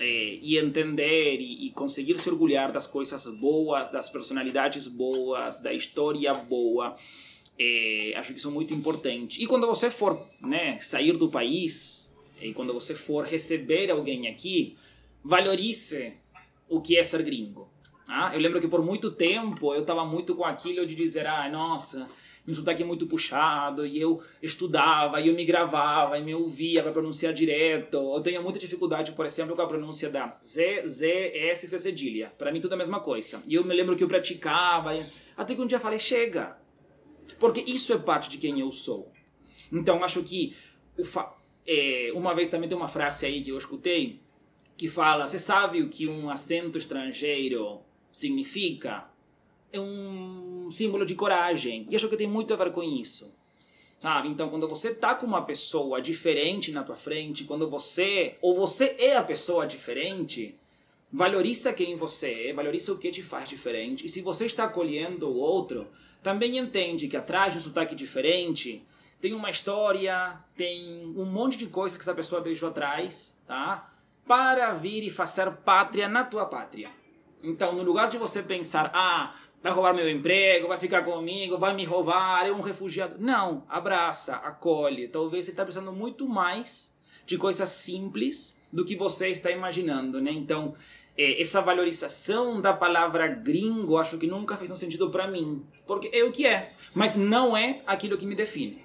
é, e entender e, e, conseguir se orgulhar das coisas boas, das personalidades boas, da história boa. É, acho que isso é muito importante. E quando você for né, sair do país, e quando você for receber alguém aqui, valorize o que é ser gringo. Ah, eu lembro que por muito tempo eu estava muito com aquilo de dizer, ah, nossa, meu sotaque é muito puxado, e eu estudava, e eu me gravava, e me ouvia para pronunciar direto. Eu tenho muita dificuldade, por exemplo, com a pronúncia da Z, Z, S, C cedilha. Para mim tudo é a mesma coisa. E eu me lembro que eu praticava, até que um dia falei, chega. Porque isso é parte de quem eu sou. Então, acho que é, uma vez também tem uma frase aí que eu escutei, que fala, você sabe o que um acento estrangeiro significa? É um símbolo de coragem. E acho que tem muito a ver com isso. Sabe? Então, quando você tá com uma pessoa diferente na tua frente, quando você ou você é a pessoa diferente, valoriza quem você é, valoriza o que te faz diferente. E se você está acolhendo o outro, também entende que atrás de um sotaque diferente tem uma história, tem um monte de coisas que essa pessoa deixou atrás, tá? Para vir e fazer pátria na tua pátria. Então, no lugar de você pensar, ah, vai roubar meu emprego, vai ficar comigo, vai me roubar, é um refugiado. Não, abraça, acolhe. Talvez você está precisando muito mais de coisas simples do que você está imaginando, né? Então, é, essa valorização da palavra gringo acho que nunca fez um sentido para mim, porque é o que é, mas não é aquilo que me define.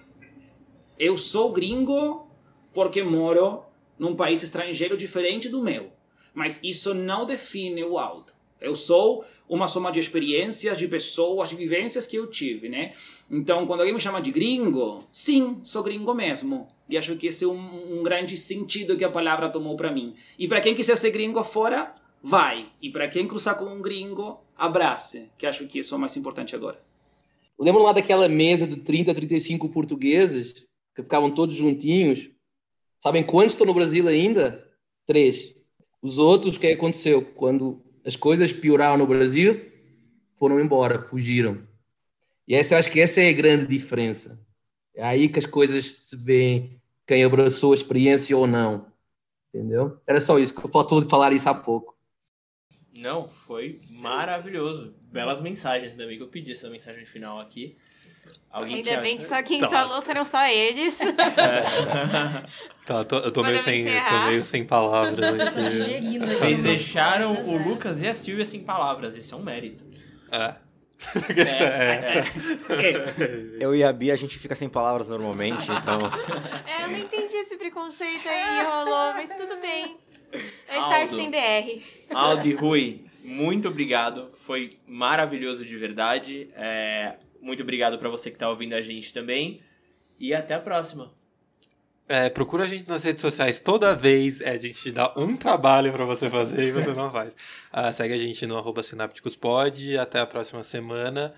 Eu sou gringo porque moro num país estrangeiro diferente do meu, mas isso não define o Aldo. Eu sou uma soma de experiências, de pessoas, de vivências que eu tive, né? Então, quando alguém me chama de gringo, sim, sou gringo mesmo. E acho que esse é um, um grande sentido que a palavra tomou para mim. E para quem quiser ser gringo fora, vai. E para quem cruzar com um gringo, abrace, que acho que isso é o mais importante agora. Lembro lá daquela mesa de 30, 35 portugueses que ficavam todos juntinhos. Sabem quantos estão no Brasil ainda? Três. Os outros, o que aconteceu? Quando as coisas pioraram no Brasil, foram embora, fugiram. E essa, acho que essa é a grande diferença. É aí que as coisas se veem, quem abraçou a experiência ou não. Entendeu? Era só isso, que faltou de falar isso há pouco. Não, foi maravilhoso. Belas mensagens também que eu pedi essa mensagem final aqui. Alguém Ainda tinha... bem que só quem tá. falou serão só eles. É. tá, tô, eu tô meio, sem, tô meio sem palavras aqui. Vocês deixaram o Lucas e a Silvia sem palavras, isso é um mérito. É. É, é. é. Eu e a Bia, a gente fica sem palavras normalmente, então. É, eu não entendi esse preconceito aí, rolou, mas tudo bem. É estar sem DR. Aldo e Rui, muito obrigado. Foi maravilhoso de verdade. É, muito obrigado para você que está ouvindo a gente também. E até a próxima. É, procura a gente nas redes sociais toda vez. É, a gente dá um trabalho para você fazer e você não faz. Uh, segue a gente no arroba Até a próxima semana.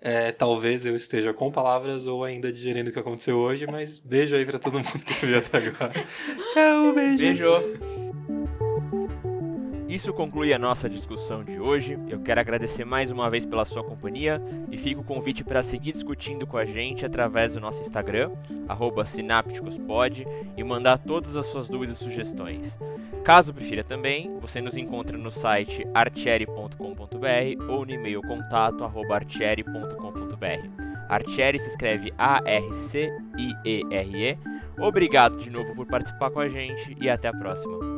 É, talvez eu esteja com palavras ou ainda digerindo o que aconteceu hoje, mas beijo aí para todo mundo que viu até agora. Tchau, beijo. Beijo. Isso conclui a nossa discussão de hoje. Eu quero agradecer mais uma vez pela sua companhia e fico o convite para seguir discutindo com a gente através do nosso Instagram, sinapticospod, e mandar todas as suas dúvidas e sugestões. Caso prefira também, você nos encontra no site artieri.com.br ou no e-mail contato artieri.com.br. Artieri se escreve A-R-C-I-E-R-E. Obrigado de novo por participar com a gente e até a próxima.